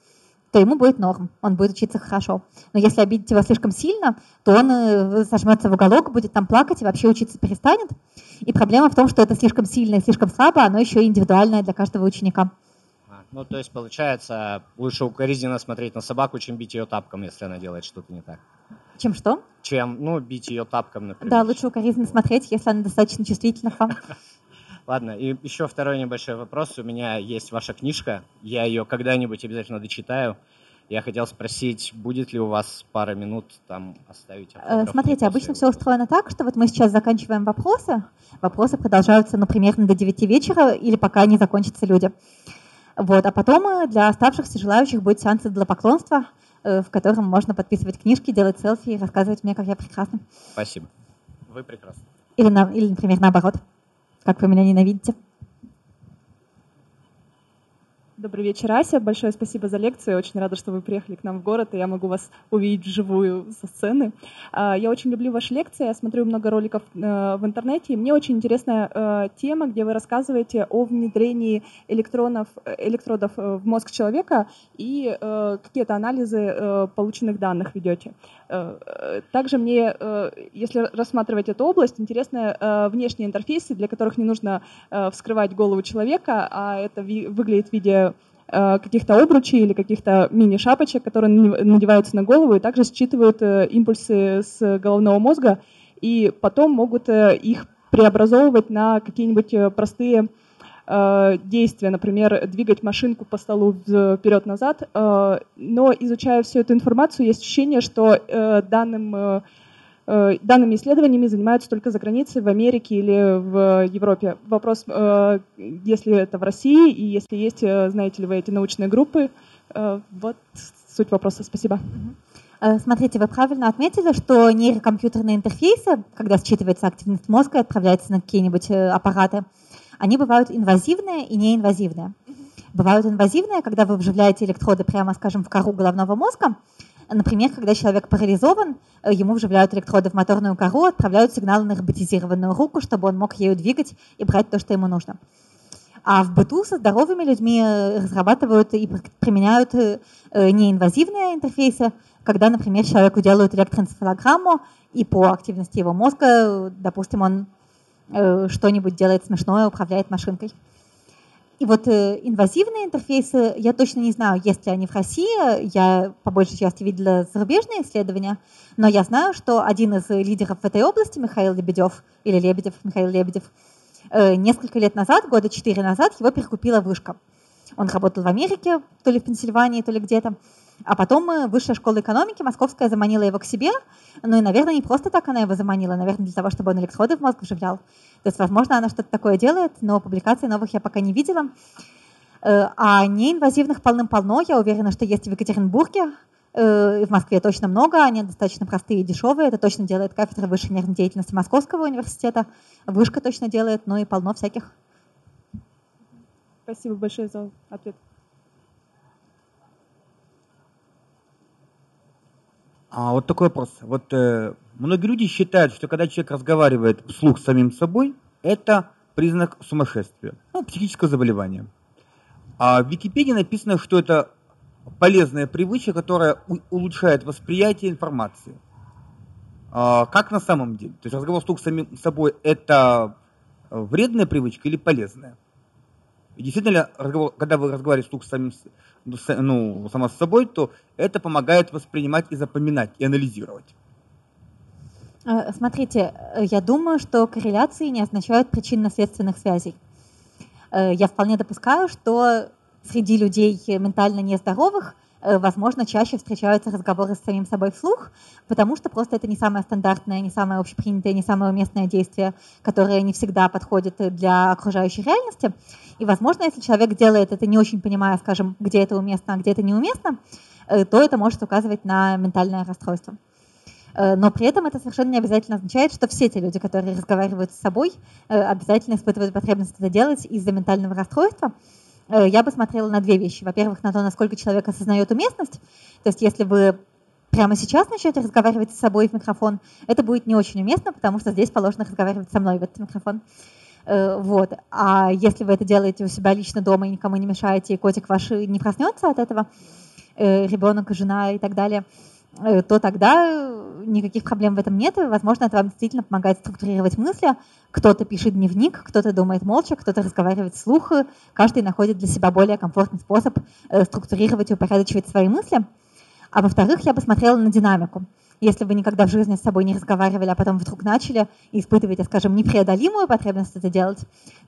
то ему будет норм, он будет учиться хорошо. Но если обидеть его слишком сильно, то он э, сожмется в уголок, будет там плакать и вообще учиться перестанет. И проблема в том, что это слишком сильно и слишком слабо, оно еще и индивидуальное для каждого ученика. Ну, то есть, получается, лучше укоризненно смотреть на собаку, чем бить ее тапком, если она делает что-то не так. Чем что? Чем, ну, бить ее тапком, например. Да, лучше укоризненно смотреть, если она достаточно чувствительна к вам. Ладно, и еще второй небольшой вопрос. У меня есть ваша книжка. Я ее когда-нибудь обязательно дочитаю. Я хотел спросить, будет ли у вас пара минут там оставить? Э, смотрите, обычно все устроено так, что вот мы сейчас заканчиваем вопросы. Вопросы продолжаются, ну, примерно до 9 вечера или пока не закончатся люди. Вот, а потом э, для оставшихся желающих будет сеанс для поклонства, э, в котором можно подписывать книжки, делать селфи и рассказывать мне, как я прекрасна. Спасибо. Вы прекрасны. Или, на, или например, наоборот как вы меня ненавидите. Добрый вечер, Ася. Большое спасибо за лекцию. Очень рада, что вы приехали к нам в город, и я могу вас увидеть вживую со сцены. А, я очень люблю ваши лекции, я смотрю много роликов э, в интернете, мне очень интересная э, тема, где вы рассказываете о внедрении электронов, электродов э, в мозг человека и какие-то анализы полученных данных ведете. Также мне, если рассматривать эту область, интересны внешние интерфейсы, для которых не нужно вскрывать голову человека, а это выглядит в виде каких-то обручей или каких-то мини-шапочек, которые надеваются на голову и также считывают э, импульсы с головного мозга и потом могут э, их преобразовывать на какие-нибудь простые действия, например, двигать машинку по столу вперед-назад. Но изучая всю эту информацию, есть ощущение, что данным Э, данными исследованиями занимаются только за границей, в Америке или в Европе. Вопрос, э, если это в России, и если есть, э, знаете ли вы эти научные группы, вот суть вопроса. Спасибо. Смотрите, вы правильно отметили, что нейрокомпьютерные интерфейсы, когда считывается активность мозга и отправляется на какие-нибудь аппараты, они бывают инвазивные и неинвазивные. Бывают инвазивные, когда вы вживляете электроды прямо, скажем, в кору головного мозга, Например, когда человек парализован, э, ему вживляют электроды в моторную кору, отправляют сигналы на роботизированную руку, чтобы он мог ею двигать и брать то, что ему нужно. А в быту со здоровыми людьми э, разрабатывают и применяют э, неинвазивные интерфейсы, когда, например, человеку делают электроэнцефалограмму, и по активности его мозга, допустим, он что-нибудь делает смешное, управляет машинкой. И вот э, инвазивные интерфейсы, я точно не знаю, есть ли они в России, я по большей части видела зарубежные исследования, но я знаю, что один из лидеров в этой области, Михаил Лебедев, или Лебедев, Михаил Лебедев, э, несколько лет назад, года четыре назад, его перекупила вышка. Он работал в Америке, то ли в Пенсильвании, то ли где-то. А потом э, высшая школа экономики московская заманила его к себе. Ну и, наверное, не просто так она его заманила, наверное, для того, чтобы он электроды в мозг вживлял. То есть, возможно, она что-то такое делает, но публикаций новых я пока не видела. Э, а неинвазивных полным-полно. Я уверена, что есть в Екатеринбурге, э, в Москве точно много, они достаточно простые и дешевые. Это точно делает кафедра высшей нервной деятельности Московского университета. Вышка точно делает, но и полно всяких. Спасибо большое за ответ. А вот такой вопрос. Вот э, многие люди считают, что когда человек разговаривает вслух с самим собой, это признак сумасшествия, ну, психического заболевания. А в Википедии написано, что это полезная привычка, которая улучшает восприятие информации. А как на самом деле? То есть разговор вслух с самим собой это вредная привычка или полезная? И действительно, разговор, когда вы разговариваете вслух с самим, ну, ну, сама с собой, то это помогает воспринимать и запоминать, и анализировать. Э, смотрите, э, я думаю, что корреляции не означают причинно-следственных связей. Э, я вполне допускаю, что среди людей ментально нездоровых Э, возможно, чаще встречаются разговоры с самим собой вслух, потому что просто это не самое стандартное, не самое общепринятое, не самое уместное действие, которое не всегда подходит для окружающей реальности. И, возможно, если человек делает это не очень понимая, скажем, где это уместно, а где это неуместно, э, то это может указывать на ментальное расстройство. Э, но при этом это совершенно не обязательно означает, что все те люди, которые разговаривают с собой, обязательно испытывают потребность это делать из-за ментального расстройства. Э, я бы смотрела на две вещи. Во-первых, на то, насколько человек осознает уместность. То есть если вы прямо сейчас начнете разговаривать с собой в микрофон, это будет не очень уместно, потому что здесь положено разговаривать со мной в этот микрофон. Э, вот. А если вы это делаете у себя лично дома и никому не мешаете, и котик ваш не проснется от этого, э, ребенок, жена и так далее, то тогда никаких проблем в этом нет. Возможно, это вам действительно помогает структурировать мысли. Кто-то пишет дневник, кто-то думает молча, кто-то разговаривает вслух. Каждый находит для себя более комфортный способ э, структурировать и упорядочивать свои мысли. А во-вторых, я посмотрела на динамику. Если вы никогда в жизни с собой не разговаривали, а потом вдруг начали и испытываете, скажем, непреодолимую потребность это делать,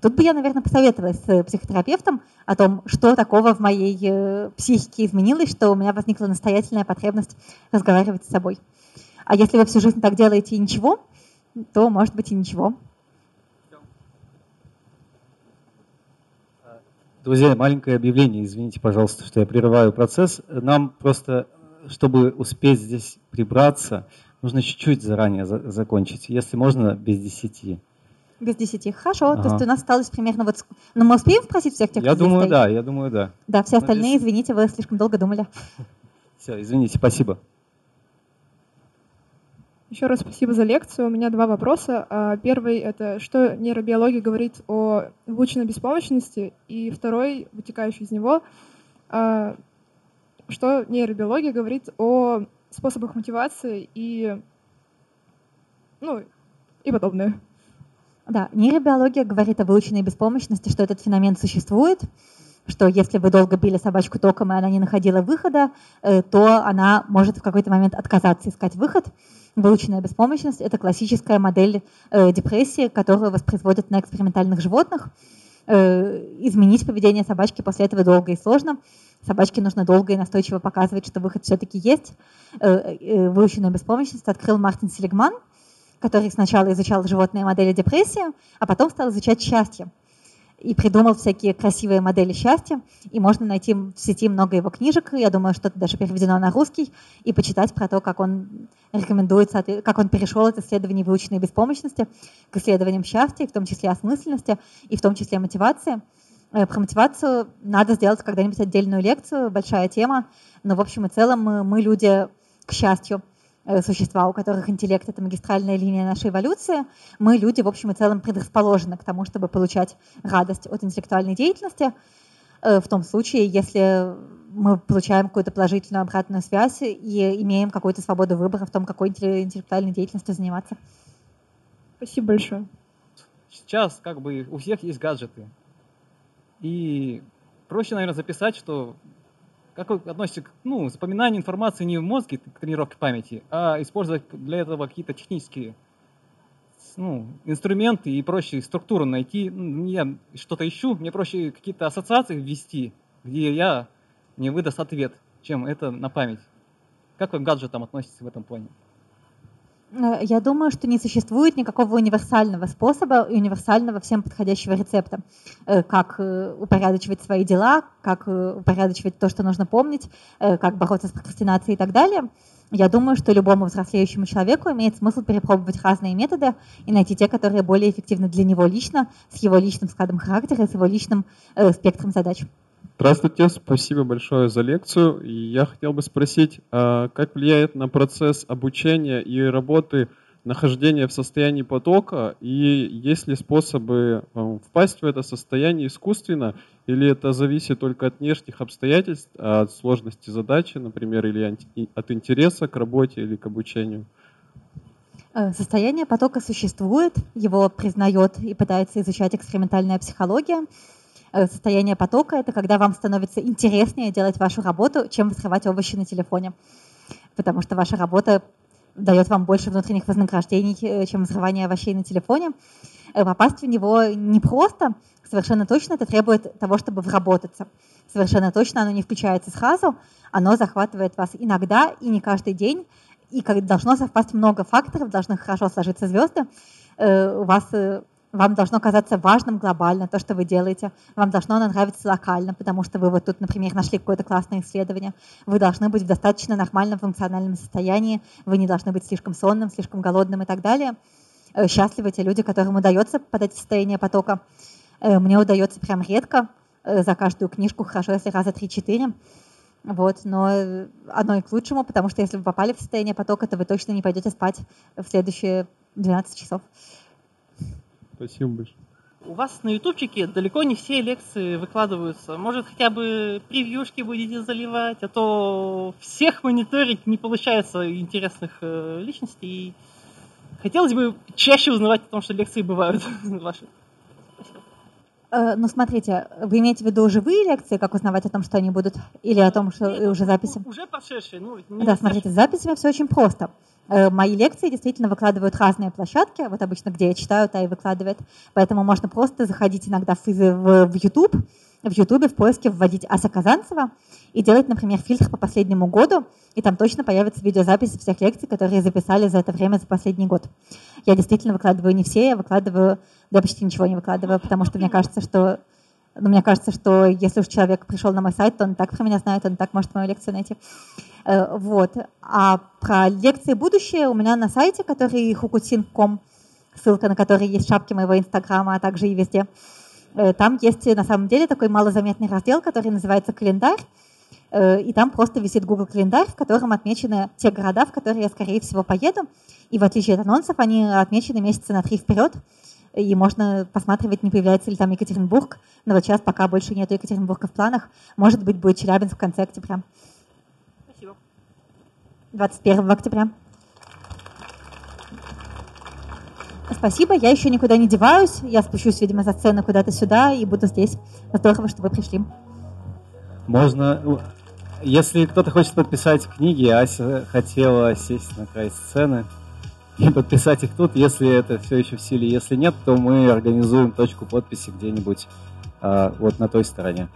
тут бы я, наверное, посоветовалась с психотерапевтом о том, что такого в моей э, психике изменилось, что у меня возникла настоятельная потребность разговаривать с собой. А если вы всю жизнь так делаете и ничего, то может быть и ничего. Друзья, маленькое объявление, извините, пожалуйста, что я прерываю процесс. Нам просто, чтобы успеть здесь прибраться, нужно чуть-чуть заранее за закончить, если можно, без десяти. Без десяти. Хорошо. Ага. То есть у нас осталось примерно вот... Но ну, мы успеем спросить всех тех, Я кто думаю, да, я думаю, да. Да, все остальные, здесь... извините, вы слишком долго думали. Все, извините, спасибо. Еще раз спасибо за лекцию. У меня два вопроса. А, первый — это что нейробиология говорит о выученной беспомощности, и второй, вытекающий из него, а, что нейробиология говорит о способах мотивации и, ну, и подобное. Да, нейробиология говорит о выученной беспомощности, что этот феномен существует, что если вы долго били собачку током, и она не находила выхода, э, то она может в какой-то момент отказаться искать выход. Выученная беспомощность – это классическая модель э, депрессии, которую воспроизводят на экспериментальных животных. Э, изменить поведение собачки после этого долго и сложно. Собачке нужно долго и настойчиво показывать, что выход все-таки есть. Выученную беспомощность открыл Мартин Селигман, который сначала изучал животные модели депрессии, а потом стал изучать счастье и придумал всякие красивые модели счастья. И можно найти в сети много его книжек. Я думаю, что-то даже переведено на русский. И почитать про то, как он рекомендует, как он перешел от исследований выученной беспомощности к исследованиям счастья, в том числе осмысленности, и в том числе мотивации. Э, про мотивацию надо сделать когда-нибудь отдельную лекцию, большая тема. Но в общем и целом мы, люди, к счастью, существа, у которых интеллект — это магистральная линия нашей эволюции, мы, люди, в общем и целом, предрасположены к тому, чтобы получать радость от интеллектуальной деятельности, э, в том случае, если мы получаем какую-то положительную обратную связь и имеем какую-то свободу выбора в том, какой интеллектуальной деятельностью заниматься. Спасибо большое. Сейчас как бы у всех есть гаджеты. И проще, наверное, записать, что как вы относитесь к ну, запоминанию информации не в мозге, к тренировке памяти, а использовать для этого какие-то технические ну, инструменты и проще структуру найти. Я что-то ищу, мне проще какие-то ассоциации ввести, где я не выдаст ответ, чем это на память. Как вы к гаджетам относитесь в этом плане? Э, я думаю, что не существует никакого универсального способа и универсального всем подходящего рецепта, э, как э, упорядочивать свои дела, как упорядочивать то, что нужно помнить, как бороться с прокрастинацией и так далее. Я думаю, что любому взрослеющему человеку имеет смысл перепробовать разные методы и найти те, которые более эффективны для него лично, с его личным складом характера, с его личным э, спектром задач. Здравствуйте, спасибо большое за лекцию. Я хотел бы спросить, а как влияет на процесс обучения и работы нахождение в состоянии потока, и есть ли способы э, впасть в это состояние искусственно, или это зависит только от внешних обстоятельств, от сложности задачи, например, или от интереса к работе или к обучению? Э, состояние потока существует, его признает и пытается изучать экспериментальная психология. Э, состояние потока — это когда вам становится интереснее делать вашу работу, чем вскрывать овощи на телефоне. Потому что ваша работа дает вам больше внутренних вознаграждений, э, чем взрывание овощей на телефоне. Э, попасть в него непросто, совершенно точно это требует того, чтобы вработаться. Совершенно точно оно не включается сразу, оно захватывает вас иногда и не каждый день, и должно совпасть много факторов, должны хорошо сложиться звезды. У вас вам должно казаться важным глобально то, что вы делаете, вам должно нравиться локально, потому что вы вот тут, например, нашли какое-то классное исследование, вы должны быть в достаточно нормальном функциональном состоянии, вы не должны быть слишком сонным, слишком голодным и так далее. Э, счастливы те люди, которым удается подать состояние потока. Э, мне удается прям редко, э, за каждую книжку хорошо, если раза 3-4. Вот, но одно и к лучшему, потому что если вы попали в состояние потока, то вы точно не пойдете спать в следующие 12 часов. Спасибо большое. У вас на ютубчике далеко не все лекции выкладываются. Может, хотя бы превьюшки будете заливать, а то всех мониторить не получается интересных э, личностей. Хотелось бы чаще узнавать о том, что лекции бывают ваши. Э, ну, смотрите, вы имеете в виду живые лекции, как узнавать о том, что они будут, или о том, что Нет, уже записи? Уже прошедшие. Ну, да, смотрите, с записями все очень просто. Э, мои лекции действительно выкладывают разные площадки, вот обычно где я читаю, та и выкладывает, поэтому можно просто заходить иногда в, YouTube, в YouTube в поиске вводить Аса Казанцева и делать, например, фильтр по последнему году, и там точно появятся видеозаписи всех лекций, которые записали за это время, за последний год. Я действительно выкладываю не все, я выкладываю, я почти ничего не выкладываю, потому что мне кажется, что но мне кажется, что если уж человек пришел на мой сайт, то он так про меня знает, он так может мою лекцию найти. Э, вот. А про лекции будущее у меня на сайте, который hukutin.com, ссылка на который есть в шапке моего инстаграма, а также и везде. Э, там есть на самом деле такой малозаметный раздел, который называется «Календарь», э, и там просто висит Google календарь, в котором отмечены те города, в которые я, скорее всего, поеду. И в отличие от анонсов, они отмечены месяца на три вперед. И можно посматривать, не появляется ли там Екатеринбург. Но вот сейчас пока больше нет Екатеринбурга в планах. Может быть, будет Челябинск в конце октября. Спасибо. 21 октября. Спасибо, я еще никуда не деваюсь. Я спущусь, видимо, за сцену куда-то сюда и буду здесь. Здорово, что вы пришли. Можно, если кто-то хочет подписать книги, Ася хотела сесть на край сцены и подписать их тут, если это все еще в силе. Если нет, то мы организуем точку подписи где-нибудь э, вот на той стороне.